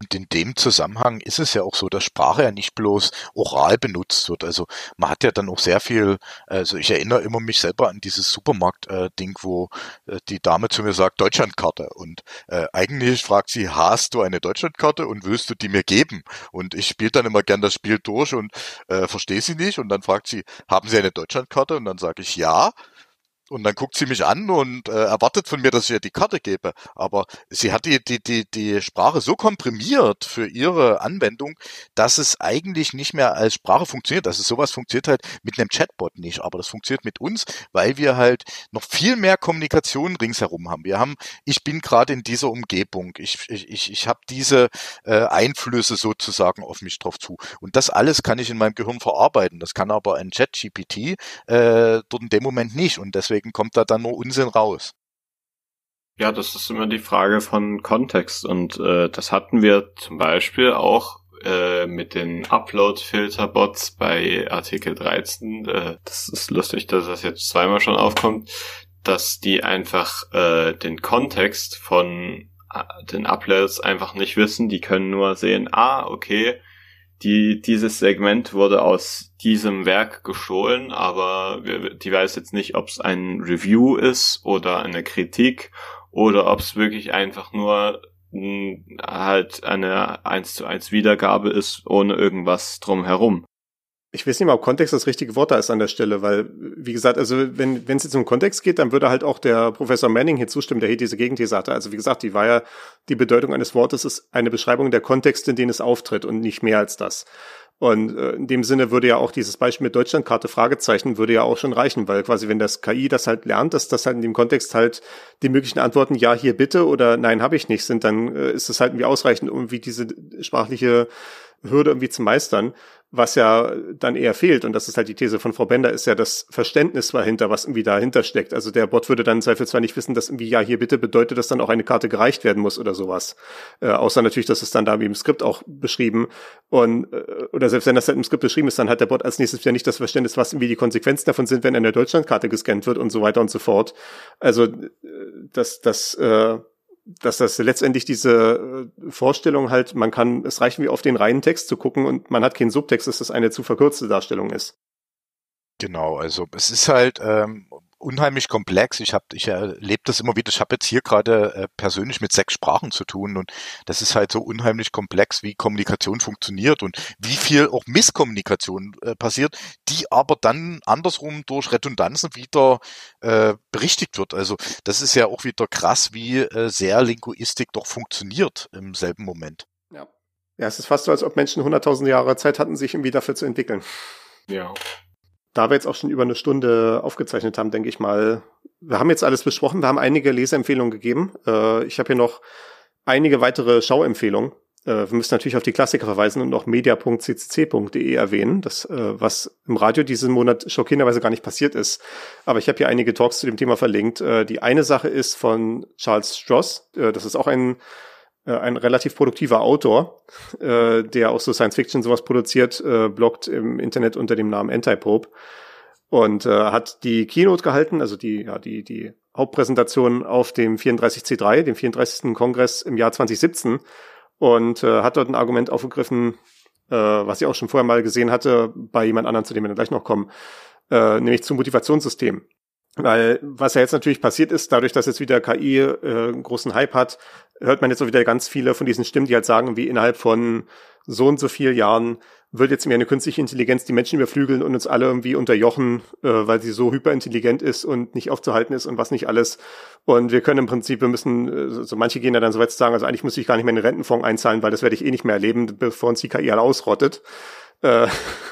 Und in dem Zusammenhang ist es ja auch so, dass Sprache ja nicht bloß oral benutzt wird. Also man hat ja dann auch sehr viel, also ich erinnere immer mich selber an dieses Supermarkt-Ding, wo äh, die Dame zu mir sagt, Deutschlandkarte. Und äh, eigentlich fragt sie, hast du eine Deutschlandkarte und willst du die mir geben? Und ich spiele dann immer gern das Spiel durch und äh, verstehe sie nicht. Und dann fragt sie, haben Sie eine Deutschlandkarte? Und dann sage ich ja. Und dann guckt sie mich an und äh, erwartet von mir, dass ich ihr die Karte gebe. Aber sie hat die, die, die, die Sprache so komprimiert für ihre Anwendung, dass es eigentlich nicht mehr als Sprache funktioniert. Also sowas funktioniert halt mit einem Chatbot nicht, aber das funktioniert mit uns, weil wir halt noch viel mehr Kommunikation ringsherum haben. Wir haben, ich bin gerade in dieser Umgebung, ich, ich, ich, habe diese äh, Einflüsse sozusagen auf mich drauf zu. Und das alles kann ich in meinem Gehirn verarbeiten. Das kann aber ein Chat-GPT äh, dort in dem Moment nicht. Und deswegen deswegen kommt da dann nur Unsinn raus. Ja, das ist immer die Frage von Kontext und äh, das hatten wir zum Beispiel auch äh, mit den Upload-Filter-Bots bei Artikel 13. Äh, das ist lustig, dass das jetzt zweimal schon aufkommt, dass die einfach äh, den Kontext von äh, den Uploads einfach nicht wissen. Die können nur sehen, ah, okay, die, dieses Segment wurde aus diesem Werk gestohlen, aber die weiß jetzt nicht, ob es ein Review ist oder eine Kritik oder ob es wirklich einfach nur halt eine 1 zu 1 Wiedergabe ist, ohne irgendwas drumherum ich weiß nicht mal, ob Kontext das richtige Wort da ist an der Stelle, weil, wie gesagt, also wenn wenn es jetzt um Kontext geht, dann würde halt auch der Professor Manning hier zustimmen, der hier diese Gegenthese hatte. Also wie gesagt, die war ja, die Bedeutung eines Wortes ist eine Beschreibung der Kontexte, in denen es auftritt und nicht mehr als das. Und äh, in dem Sinne würde ja auch dieses Beispiel mit Deutschlandkarte Fragezeichen würde ja auch schon reichen, weil quasi wenn das KI das halt lernt, dass das halt in dem Kontext halt die möglichen Antworten ja hier bitte oder nein habe ich nicht sind, dann äh, ist das halt irgendwie ausreichend, um wie diese sprachliche Hürde irgendwie zu meistern. Was ja dann eher fehlt, und das ist halt die These von Frau Bender, ist ja das Verständnis dahinter, was irgendwie dahinter steckt. Also der Bot würde dann im nicht wissen, dass irgendwie, ja, hier bitte bedeutet, dass dann auch eine Karte gereicht werden muss oder sowas. Äh, außer natürlich, dass es dann da wie im Skript auch beschrieben. Und, äh, oder selbst wenn das halt im Skript beschrieben ist, dann hat der Bot als nächstes ja nicht das Verständnis, was irgendwie die Konsequenzen davon sind, wenn eine Deutschlandkarte gescannt wird und so weiter und so fort. Also, äh, das, das, äh, dass das letztendlich diese äh, Vorstellung halt, man kann, es reicht wie auf den reinen Text zu gucken und man hat keinen Subtext, dass das eine zu verkürzte Darstellung ist. Genau, also es ist halt, ähm, unheimlich komplex. Ich habe, ich erlebe das immer wieder. Ich habe jetzt hier gerade äh, persönlich mit sechs Sprachen zu tun und das ist halt so unheimlich komplex, wie Kommunikation funktioniert und wie viel auch Misskommunikation äh, passiert, die aber dann andersrum durch Redundanzen wieder äh, berichtigt wird. Also das ist ja auch wieder krass, wie äh, sehr Linguistik doch funktioniert im selben Moment. Ja. Ja, es ist fast so, als ob Menschen hunderttausend Jahre Zeit hatten, sich irgendwie dafür zu entwickeln. Ja. Da wir jetzt auch schon über eine Stunde aufgezeichnet haben, denke ich mal, wir haben jetzt alles besprochen, wir haben einige Leseempfehlungen gegeben. Äh, ich habe hier noch einige weitere Schauempfehlungen. Äh, wir müssen natürlich auf die Klassiker verweisen und noch media.ccc.de erwähnen, das, äh, was im Radio diesen Monat schockierenderweise gar nicht passiert ist. Aber ich habe hier einige Talks zu dem Thema verlinkt. Äh, die eine Sache ist von Charles Stross, äh, das ist auch ein ein relativ produktiver Autor, äh, der auch so Science Fiction sowas produziert, äh, bloggt im Internet unter dem Namen Antipope und äh, hat die Keynote gehalten, also die ja die die Hauptpräsentation auf dem 34C3, dem 34. Kongress im Jahr 2017 und äh, hat dort ein Argument aufgegriffen, äh, was ich auch schon vorher mal gesehen hatte bei jemand anderem, zu dem wir dann gleich noch kommen, äh, nämlich zum Motivationssystem. Weil was ja jetzt natürlich passiert ist, dadurch, dass jetzt wieder KI äh, einen großen Hype hat, hört man jetzt so wieder ganz viele von diesen Stimmen, die halt sagen, wie innerhalb von so und so vielen Jahren wird jetzt mehr eine künstliche Intelligenz die Menschen überflügeln und uns alle irgendwie unterjochen, äh, weil sie so hyperintelligent ist und nicht aufzuhalten ist und was nicht alles. Und wir können im Prinzip, wir müssen, äh, so manche gehen ja dann so weit zu sagen, also eigentlich müsste ich gar nicht mehr in den Rentenfonds einzahlen, weil das werde ich eh nicht mehr erleben, bevor uns die KI alle ausrottet. Äh,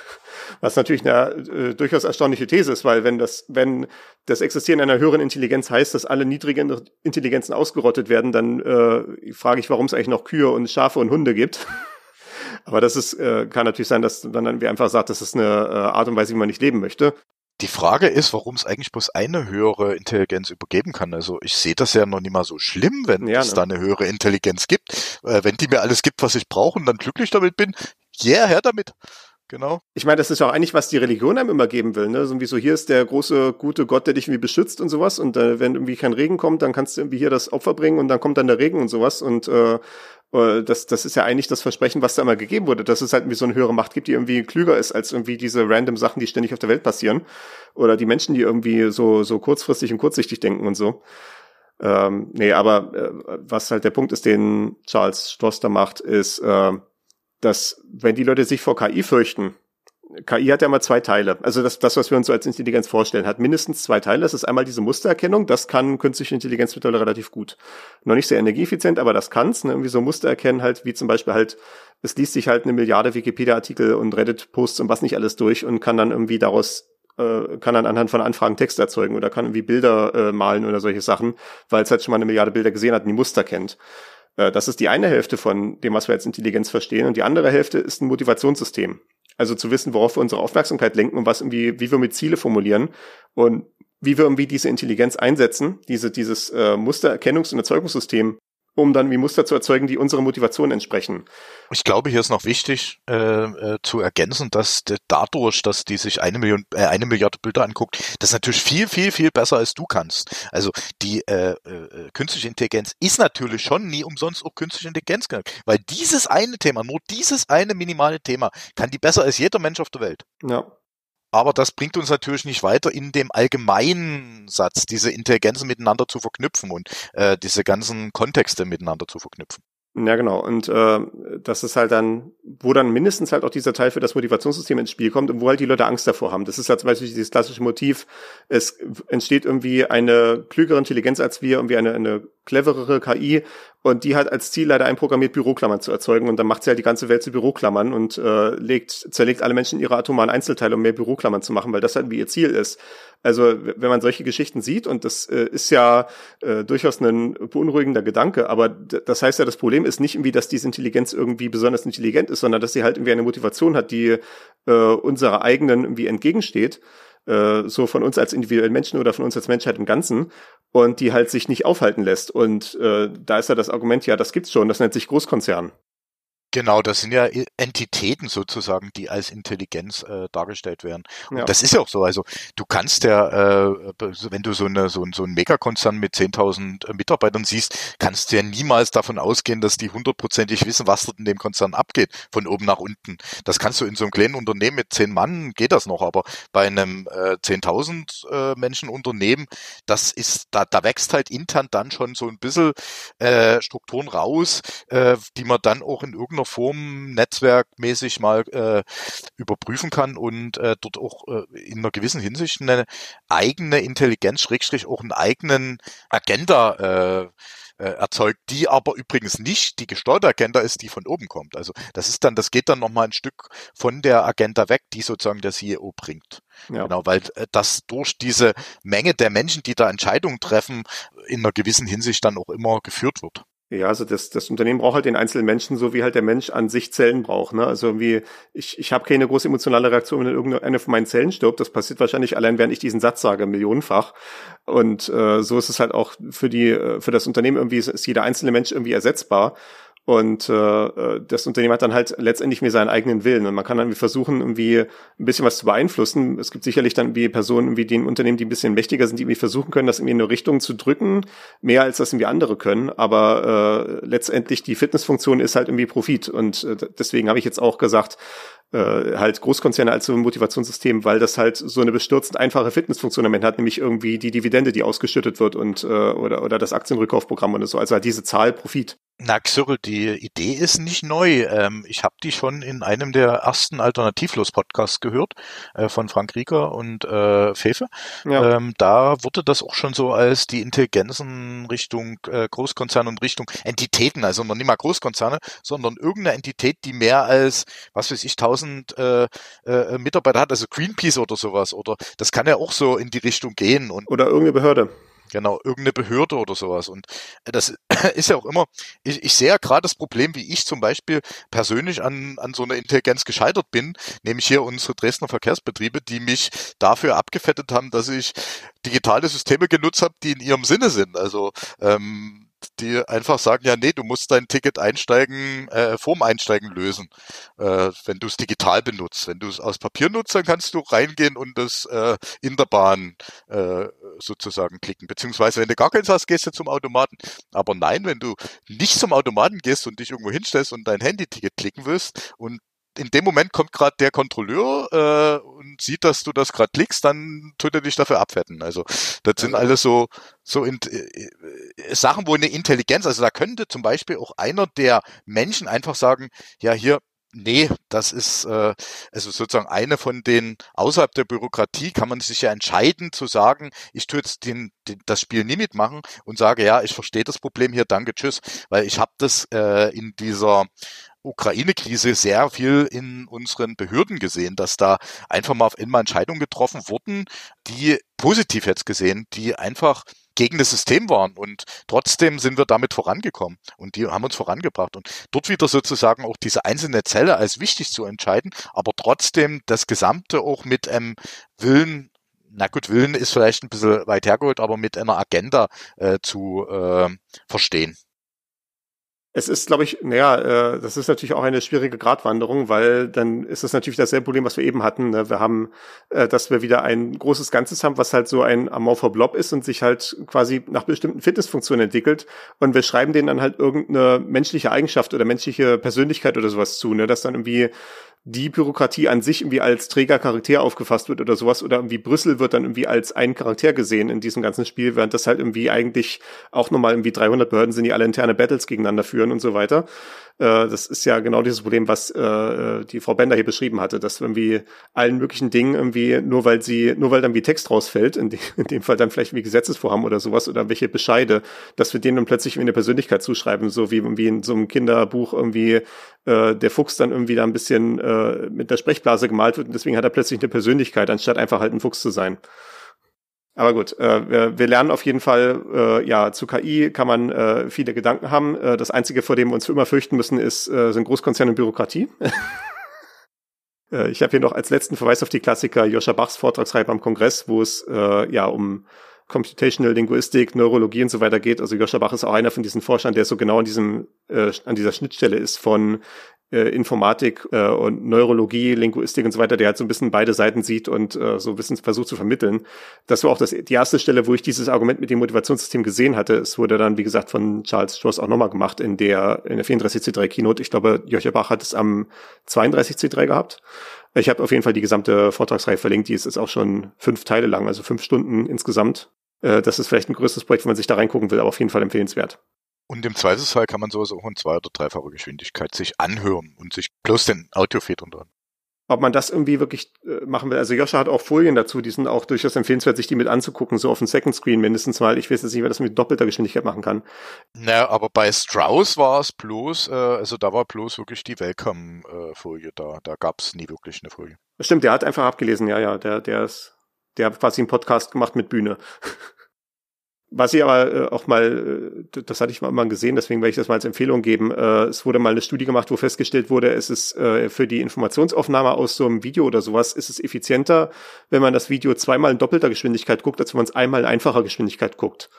was natürlich eine äh, durchaus erstaunliche These ist, weil wenn das, wenn das Existieren einer höheren Intelligenz heißt, dass alle niedrigen Intelligenzen ausgerottet werden, dann äh, frage ich, warum es eigentlich noch Kühe und Schafe und Hunde gibt. Aber das ist, äh, kann natürlich sein, dass man dann wie einfach sagt, das ist eine äh, Art und Weise, wie man nicht leben möchte. Die Frage ist, warum es eigentlich bloß eine höhere Intelligenz übergeben kann. Also ich sehe das ja noch nicht mal so schlimm, wenn ja, es ne? da eine höhere Intelligenz gibt. Äh, wenn die mir alles gibt, was ich brauche und dann glücklich damit bin, yeah, her damit. Genau. Ich meine, das ist auch eigentlich, was die Religion einem immer geben will, ne? So wie so, hier ist der große, gute Gott, der dich irgendwie beschützt und sowas. Und äh, wenn irgendwie kein Regen kommt, dann kannst du irgendwie hier das Opfer bringen und dann kommt dann der Regen und sowas. Und äh, äh, das, das ist ja eigentlich das Versprechen, was da immer gegeben wurde, dass es halt irgendwie so eine höhere Macht gibt, die irgendwie klüger ist als irgendwie diese random Sachen, die ständig auf der Welt passieren. Oder die Menschen, die irgendwie so, so kurzfristig und kurzsichtig denken und so. Ähm, nee, aber äh, was halt der Punkt ist, den Charles Stroster macht, ist, äh, dass wenn die Leute sich vor KI fürchten, KI hat ja immer zwei Teile. Also das, das, was wir uns so als Intelligenz vorstellen, hat mindestens zwei Teile. Das ist einmal diese Mustererkennung. Das kann künstliche Intelligenz mittlerweile relativ gut. Noch nicht sehr energieeffizient, aber das kann's. Ne? Irgendwie so Muster erkennen halt, wie zum Beispiel halt, es liest sich halt eine Milliarde Wikipedia-Artikel und Reddit-Posts und was nicht alles durch und kann dann irgendwie daraus äh, kann dann anhand von Anfragen Text erzeugen oder kann irgendwie Bilder äh, malen oder solche Sachen, weil es halt schon mal eine Milliarde Bilder gesehen hat und die Muster kennt. Äh, das ist die eine Hälfte von dem, was wir als Intelligenz verstehen. Und die andere Hälfte ist ein Motivationssystem. Also zu wissen, worauf wir unsere Aufmerksamkeit lenken und was irgendwie, wie wir mit Ziele formulieren und wie wir irgendwie diese Intelligenz einsetzen, diese, dieses äh, Mustererkennungs- und Erzeugungssystem um dann wie Muster zu erzeugen, die unserer Motivation entsprechen. Ich glaube, hier ist noch wichtig äh, äh, zu ergänzen, dass dadurch, dass die sich eine Million, äh, eine Milliarde Bilder anguckt, das natürlich viel, viel, viel besser als du kannst. Also die äh, äh, künstliche Intelligenz ist natürlich schon nie umsonst auch künstliche Intelligenz genannt, weil dieses eine Thema, nur dieses eine minimale Thema, kann die besser als jeder Mensch auf der Welt. Ja. Aber das bringt uns natürlich nicht weiter in dem allgemeinen Satz, diese Intelligenzen miteinander zu verknüpfen und äh, diese ganzen Kontexte miteinander zu verknüpfen. Ja, genau. Und äh, das ist halt dann, wo dann mindestens halt auch dieser Teil für das Motivationssystem ins Spiel kommt und wo halt die Leute Angst davor haben. Das ist halt zum Beispiel dieses klassische Motiv, es entsteht irgendwie eine klügere Intelligenz als wir, irgendwie eine, eine cleverere KI und die hat als Ziel leider einprogrammiert, Büroklammern zu erzeugen und dann macht sie halt die ganze Welt zu Büroklammern und äh, legt, zerlegt alle Menschen in ihre atomaren Einzelteile, um mehr Büroklammern zu machen, weil das halt wie ihr Ziel ist. Also wenn man solche Geschichten sieht, und das äh, ist ja äh, durchaus ein beunruhigender Gedanke, aber das heißt ja, das Problem ist nicht irgendwie, dass diese Intelligenz irgendwie besonders intelligent ist, sondern dass sie halt irgendwie eine Motivation hat, die äh, unserer eigenen irgendwie entgegensteht äh, so von uns als individuellen Menschen oder von uns als Menschheit im Ganzen und die halt sich nicht aufhalten lässt. Und äh, da ist ja das Argument, ja, das gibt's schon, das nennt sich Großkonzern. Genau, das sind ja Entitäten sozusagen, die als Intelligenz äh, dargestellt werden. Und Ja. das ist ja auch so. Also du kannst ja, äh, wenn du so, eine, so, ein- so einen Megakonzern mit 10.000 Mitarbeitern siehst, kannst du ja niemals davon ausgehen, dass die hundertprozentig wissen, was dort in dem Konzern abgeht, von oben nach unten. Das kannst du in so einem kleinen Unternehmen mit zehn Mann, geht das noch, aber bei einem äh, 10.000 äh, Menschen Unternehmen, das ist, da, da wächst halt intern dann schon so ein bisschen äh, Strukturen raus, äh, die man dann auch in irgendeiner Form netzwerkmäßig mal äh, überprüfen kann und äh, dort auch äh, in einer gewissen Hinsicht eine eigene Intelligenz, Schrägstrich auch einen eigenen Agenda äh, äh, erzeugt, die aber übrigens nicht die gesteuerte Agenda ist, die von oben kommt. Also das ist dann, das geht dann nochmal ein Stück von der Agenda weg, die sozusagen der CEO bringt. Ja. Genau, weil äh, das durch diese Menge der Menschen, die da Entscheidungen treffen, in einer gewissen Hinsicht dann auch immer geführt wird. Ja, also das, das Unternehmen braucht halt den einzelnen Menschen, so wie halt der Mensch an sich Zellen braucht. Ne? Also irgendwie, ich, ich habe keine große emotionale Reaktion, wenn irgendeine von meinen Zellen stirbt. Das passiert wahrscheinlich allein, während ich diesen Satz sage, millionenfach. Und äh, so ist es halt auch für die, äh, für das Unternehmen irgendwie ist, ist jeder einzelne Mensch irgendwie ersetzbar. Und äh, äh, das Unternehmen hat dann halt letztendlich mir seinen eigenen Willen. Und man kann dann irgendwie versuchen, irgendwie ein bisschen was zu beeinflussen. Es gibt sicherlich dann irgendwie Personen, irgendwie die in Unternehmen, die ein bisschen mächtiger sind, die irgendwie versuchen können, das irgendwie in eine Richtung zu drücken, mehr als das irgendwie andere können. Aber äh, letztendlich die Fitnessfunktion ist halt irgendwie Profit. Und äh, deswegen habe ich jetzt auch gesagt, äh, halt Großkonzerne als so ein Motivationssystem, weil das halt so eine bestürzend einfache Fitnessfunktion am Ende hat, nämlich irgendwie die Dividende, die ausgeschüttet wird und äh, oder oder das Aktienrückkaufprogramm und so. Also halt diese Zahl Profit. Na, Xyril, die Idee ist nicht neu. Ähm, ich habe die schon in einem der ersten Alternativlos-Podcasts gehört, äh, von Frank Rieger und äh, Fefe. Ja. Ähm, da wurde das auch schon so als die Intelligenzen Richtung äh, Großkonzerne und Richtung Entitäten, also noch nicht mal Großkonzerne, sondern irgendeine Entität, die mehr als, was weiß ich, 1000 äh, äh, Mitarbeiter hat, also Greenpeace oder sowas. Oder das kann ja auch so in die Richtung gehen. Und Oder irgendeine Behörde. Genau, irgendeine Behörde oder sowas. Und das ist ja auch immer, ich, ich sehe ja gerade das Problem, wie ich zum Beispiel persönlich an, an so einer Intelligenz gescheitert bin, nämlich hier unsere Dresdner Verkehrsbetriebe, die mich dafür abgefettet haben, dass ich digitale Systeme genutzt habe, die in ihrem Sinne sind. Also ähm, die einfach sagen, ja, nee, du musst dein Ticket einsteigen, äh, vorm Einsteigen lösen, äh, wenn du es digital benutzt. Wenn du es aus Papier nutzt, dann kannst du reingehen und das äh, in der Bahn äh, sozusagen klicken. Beziehungsweise, wenn du gar keins hast, gehst du zum Automaten. Aber nein, wenn du nicht zum Automaten gehst und dich irgendwo hinstellst und dein Handyticket klicken willst und in dem Moment kommt gerade der Kontrolleur äh, und sieht, dass du das gerade klickst, dann tut er dich dafür abwetten. Also das sind alles so so in, äh, Sachen, wo eine Intelligenz, also da könnte zum Beispiel auch einer der Menschen einfach sagen, ja hier, nee, das ist äh, also sozusagen eine von den außerhalb der Bürokratie kann man sich ja entscheiden zu sagen, ich tue jetzt den, den das Spiel nie mitmachen und sage, ja, ich verstehe das Problem hier, danke, tschüss, weil ich habe das äh, in dieser Ukraine-Krise sehr viel in unseren Behörden gesehen, dass da einfach mal auf einmal Entscheidungen getroffen wurden, die positiv jetzt gesehen, die einfach gegen das System waren und trotzdem sind wir damit vorangekommen und die haben uns vorangebracht und dort wieder sozusagen auch diese einzelne Zelle als wichtig zu entscheiden, aber trotzdem das Gesamte auch mit einem Willen na gut, Willen ist vielleicht ein bisschen weit hergeholt, aber mit einer Agenda äh, zu äh, verstehen. Es ist, glaube ich, naja, äh, das ist natürlich auch eine schwierige Gratwanderung, weil dann ist es natürlich dasselbe Problem, was wir eben hatten. Ne? Wir haben, äh, dass wir wieder ein großes Ganzes haben, was halt so ein amorpher Blob ist und sich halt quasi nach bestimmten Fitnessfunktionen entwickelt. Und wir schreiben denen dann halt irgendeine menschliche Eigenschaft oder menschliche Persönlichkeit oder sowas zu, ne? dass dann irgendwie die Bürokratie an sich irgendwie als träger Charakter aufgefasst wird oder sowas oder irgendwie Brüssel wird dann irgendwie als ein Charakter gesehen in diesem ganzen Spiel, während das halt irgendwie eigentlich auch nochmal irgendwie 300 Behörden sind, die alle interne Battles gegeneinander führen und so weiter. Äh, das ist ja genau dieses Problem, was äh, die Frau Bender hier beschrieben hatte, dass irgendwie allen möglichen Dingen irgendwie nur weil sie, nur weil dann wie Text rausfällt, in, dem, in dem Fall dann vielleicht wie Gesetzesvorhaben oder sowas oder welche Bescheide, dass wir denen dann plötzlich eine Persönlichkeit zuschreiben, so wie irgendwie in so einem Kinderbuch irgendwie äh, der Fuchs dann irgendwie da ein bisschen äh, mit der Sprechblase gemalt wird und deswegen hat er plötzlich eine Persönlichkeit, anstatt einfach halt ein Fuchs zu sein. Aber gut, äh, wir, wir lernen auf jeden Fall, äh, ja, zu KI kann man äh, viele Gedanken haben. Äh, das Einzige, vor dem wir uns für immer fürchten müssen, ist, äh, sind Großkonzerne und Bürokratie. äh, ich habe hier noch als letzten Verweis auf die Klassiker Joscha Bachs Vortragsreihe beim Kongress, wo es ja um Computational Linguistik, Neurologie und so weiter geht. Also Joscha Bach ist auch einer von diesen Forschern, der so genau an diesem an dieser Schnittstelle ist von äh, Informatik äh, und Neurologie, Linguistik und so weiter, der halt so ein bisschen beide Seiten sieht und äh, so ein bisschen versucht zu vermitteln. Das war auch das, die erste Stelle, wo ich dieses Argument mit dem Motivationssystem gesehen hatte. Es wurde dann, wie gesagt, von Charles Stross auch nochmal gemacht in der, in der 34C3 Keynote. Ich glaube, Joachim Bach hat es am 32C3 gehabt. Ich habe auf jeden Fall die gesamte Vortragsreihe verlinkt. Die ist, ist auch schon fünf Teile lang, also fünf Stunden insgesamt. Äh, das ist vielleicht ein größeres Projekt, wenn man sich da reingucken will, aber auf jeden Fall empfehlenswert. Und im Zweifelsfall kann man sowas auch in zwei- oder dreifacher Geschwindigkeit sich anhören und sich bloß den Audiofeed runter. Ob man das irgendwie wirklich äh, machen will. Also Joscha hat auch Folien dazu, die sind auch durchaus empfehlenswert, sich die mit anzugucken, so auf dem Second Screen mindestens mal. Ich weiß jetzt nicht, wer das mit doppelter Geschwindigkeit machen kann. Naja, aber bei Strauss war es bloß, äh, also da war bloß wirklich die Welcome-Folie da. Da gab es nie wirklich eine Folie. Stimmt, der hat einfach abgelesen, ja, ja. Der, der ist, der hat quasi einen Podcast gemacht mit Bühne. Was ich aber äh, auch mal, äh, das hatte ich mal gesehen, deswegen werde ich das mal als Empfehlung geben. Äh, es wurde mal eine Studie gemacht, wo festgestellt wurde, es ist für die Informationsaufnahme aus so einem Video oder sowas, ist es effizienter, wenn man das Video zweimal in doppelter Geschwindigkeit guckt, als wenn man es einmal in einfacher Geschwindigkeit guckt.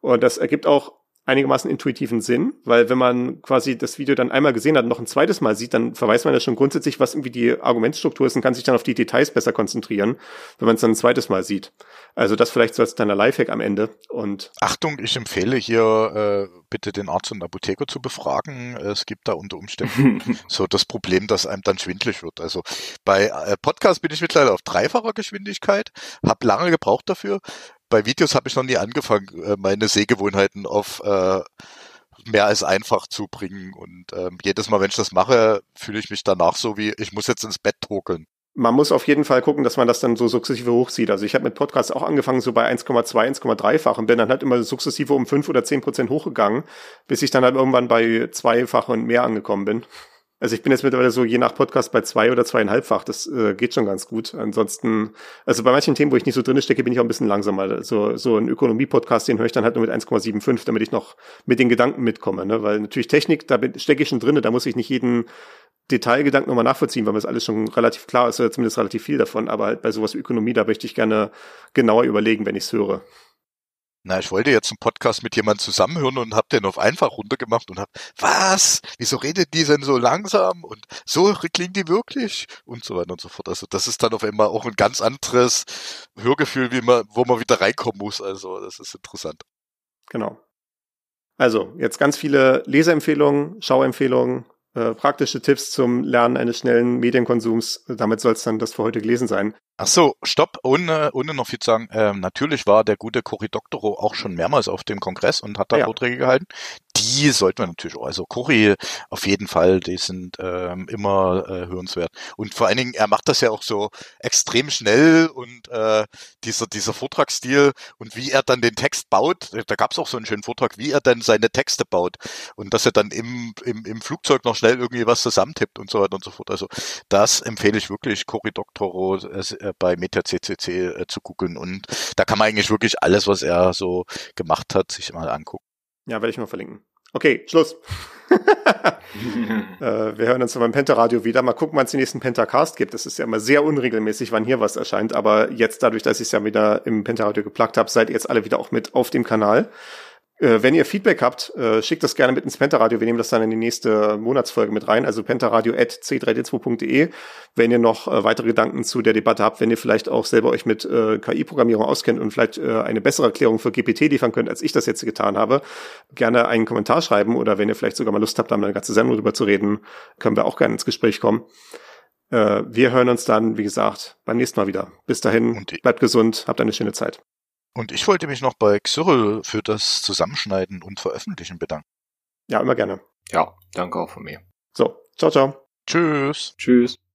Und das ergibt auch einigermaßen intuitiven Sinn, weil wenn man quasi das Video dann einmal gesehen hat und noch ein zweites Mal sieht, dann verweist man ja schon grundsätzlich, was irgendwie die Argumentstruktur ist und kann sich dann auf die Details besser konzentrieren, wenn man es dann ein zweites Mal sieht. Also das vielleicht so als deiner Lifehack am Ende. Und Achtung, ich empfehle hier äh, bitte den Arzt und Apotheker zu befragen. Es gibt da unter Umständen so das Problem, dass einem dann schwindlig wird. Also bei äh, Podcast bin ich mittlerweile auf dreifacher Geschwindigkeit, habe lange gebraucht dafür bei Videos habe ich noch nie angefangen, äh, meine Sehgewohnheiten auf äh, mehr als einfach zu bringen. Und ähm, jedes Mal, wenn ich das mache, fühle ich mich danach so wie, ich muss jetzt ins Bett tokeln. Man muss auf jeden Fall gucken, dass man das dann so sukzessive hochzieht. Also ich habe mit Podcasts auch angefangen, so bei 1,2, 1,3-fach und bin dann halt immer sukzessive um 5 oder 10 Prozent hochgegangen, bis ich dann halt irgendwann bei zweifach und mehr angekommen bin. Also ich bin jetzt mittlerweile so je nach Podcast bei zwei oder zweieinhalbfach. Das äh, geht schon ganz gut. Ansonsten, also bei manchen Themen, wo ich nicht so drin stecke, bin ich auch ein bisschen langsamer. So, so ein Ökonomie-Podcast, den höre ich dann halt nur mit 1,75, damit ich noch mit den Gedanken mitkomme. Ne? Weil natürlich Technik, da stecke ich schon drin, da muss ich nicht jeden Detailgedanken nochmal nachvollziehen, weil mir das alles schon relativ klar ist, oder zumindest relativ viel davon. Aber halt bei sowas wie Ökonomie, da möchte ich gerne genauer überlegen, wenn ich es höre. Na, ich wollte jetzt einen Podcast mit jemandem zusammenhören und hab den auf einfach runtergemacht und hab, was? Wieso redet die denn so langsam? Und so klingen die wirklich? Und so weiter und so fort. Also das ist dann auf einmal auch ein ganz anderes Hörgefühl, wie man, wo man wieder reinkommen muss. Also das ist interessant. Genau. Also, jetzt ganz viele Leseempfehlungen, Schauempfehlungen, äh, praktische Tipps zum Lernen eines schnellen Medienkonsums. Damit soll es dann das für heute gelesen sein. Ach so, stopp, ohne, ohne noch viel zu sagen. Ähm, natürlich war der gute Cory Doctorow auch schon mehrmals auf dem Kongress und hat da ja. Vorträge gehalten. Die sollten wir natürlich auch. Also Cory auf jeden Fall, die sind ähm, immer äh, hörenswert. Und vor allen Dingen, er macht das ja auch so extrem schnell und äh, dieser, dieser Vortragsstil und wie er dann den Text baut, da gab es auch so einen schönen Vortrag, wie er dann seine Texte baut und dass er dann im, im, im Flugzeug noch schnell irgendwie was zusammentippt und so weiter und so fort. Also das empfehle ich wirklich, Cory Doctorow. Äh, äh, bei MetaCCC äh, zu googeln. Und da kann man eigentlich wirklich alles, was er so gemacht hat, sich mal angucken. Ja, werde ich mal verlinken. Okay, Schluss. äh, wir hören uns beim Penta-Radio wieder. Mal gucken, wann es den nächsten Pentacast gibt. Das ist ja immer sehr unregelmäßig, wann hier was erscheint. Aber jetzt, dadurch, dass ich es ja wieder im Penta-Radio geplagt habe, seid ihr jetzt alle wieder auch mit auf dem Kanal. Äh, wenn ihr Feedback habt, äh, schickt das gerne mit ins Pentaradio. Wir nehmen das dann in die nächste Monatsfolge mit rein. Also pentaradio.c3d2.de. Wenn ihr noch äh, weitere Gedanken zu der Debatte habt, wenn ihr vielleicht auch selber euch mit KI-Programmierung auskennt und vielleicht eine bessere Erklärung für GPT liefern könnt, als ich das jetzt getan habe, gerne einen Kommentar schreiben oder wenn ihr vielleicht sogar mal Lust habt, da mal eine ganze Sendung drüber zu reden, können wir auch gerne ins Gespräch kommen. Wir hören uns dann, wie gesagt, beim nächsten Mal wieder. Bis dahin, bleibt gesund, habt eine schöne Zeit. Und ich wollte mich noch bei Xyril für das Zusammenschneiden und Veröffentlichen bedanken. Ja, immer gerne. Ja, danke auch von mir. So, ciao, ciao. Tschüss. Tschüss.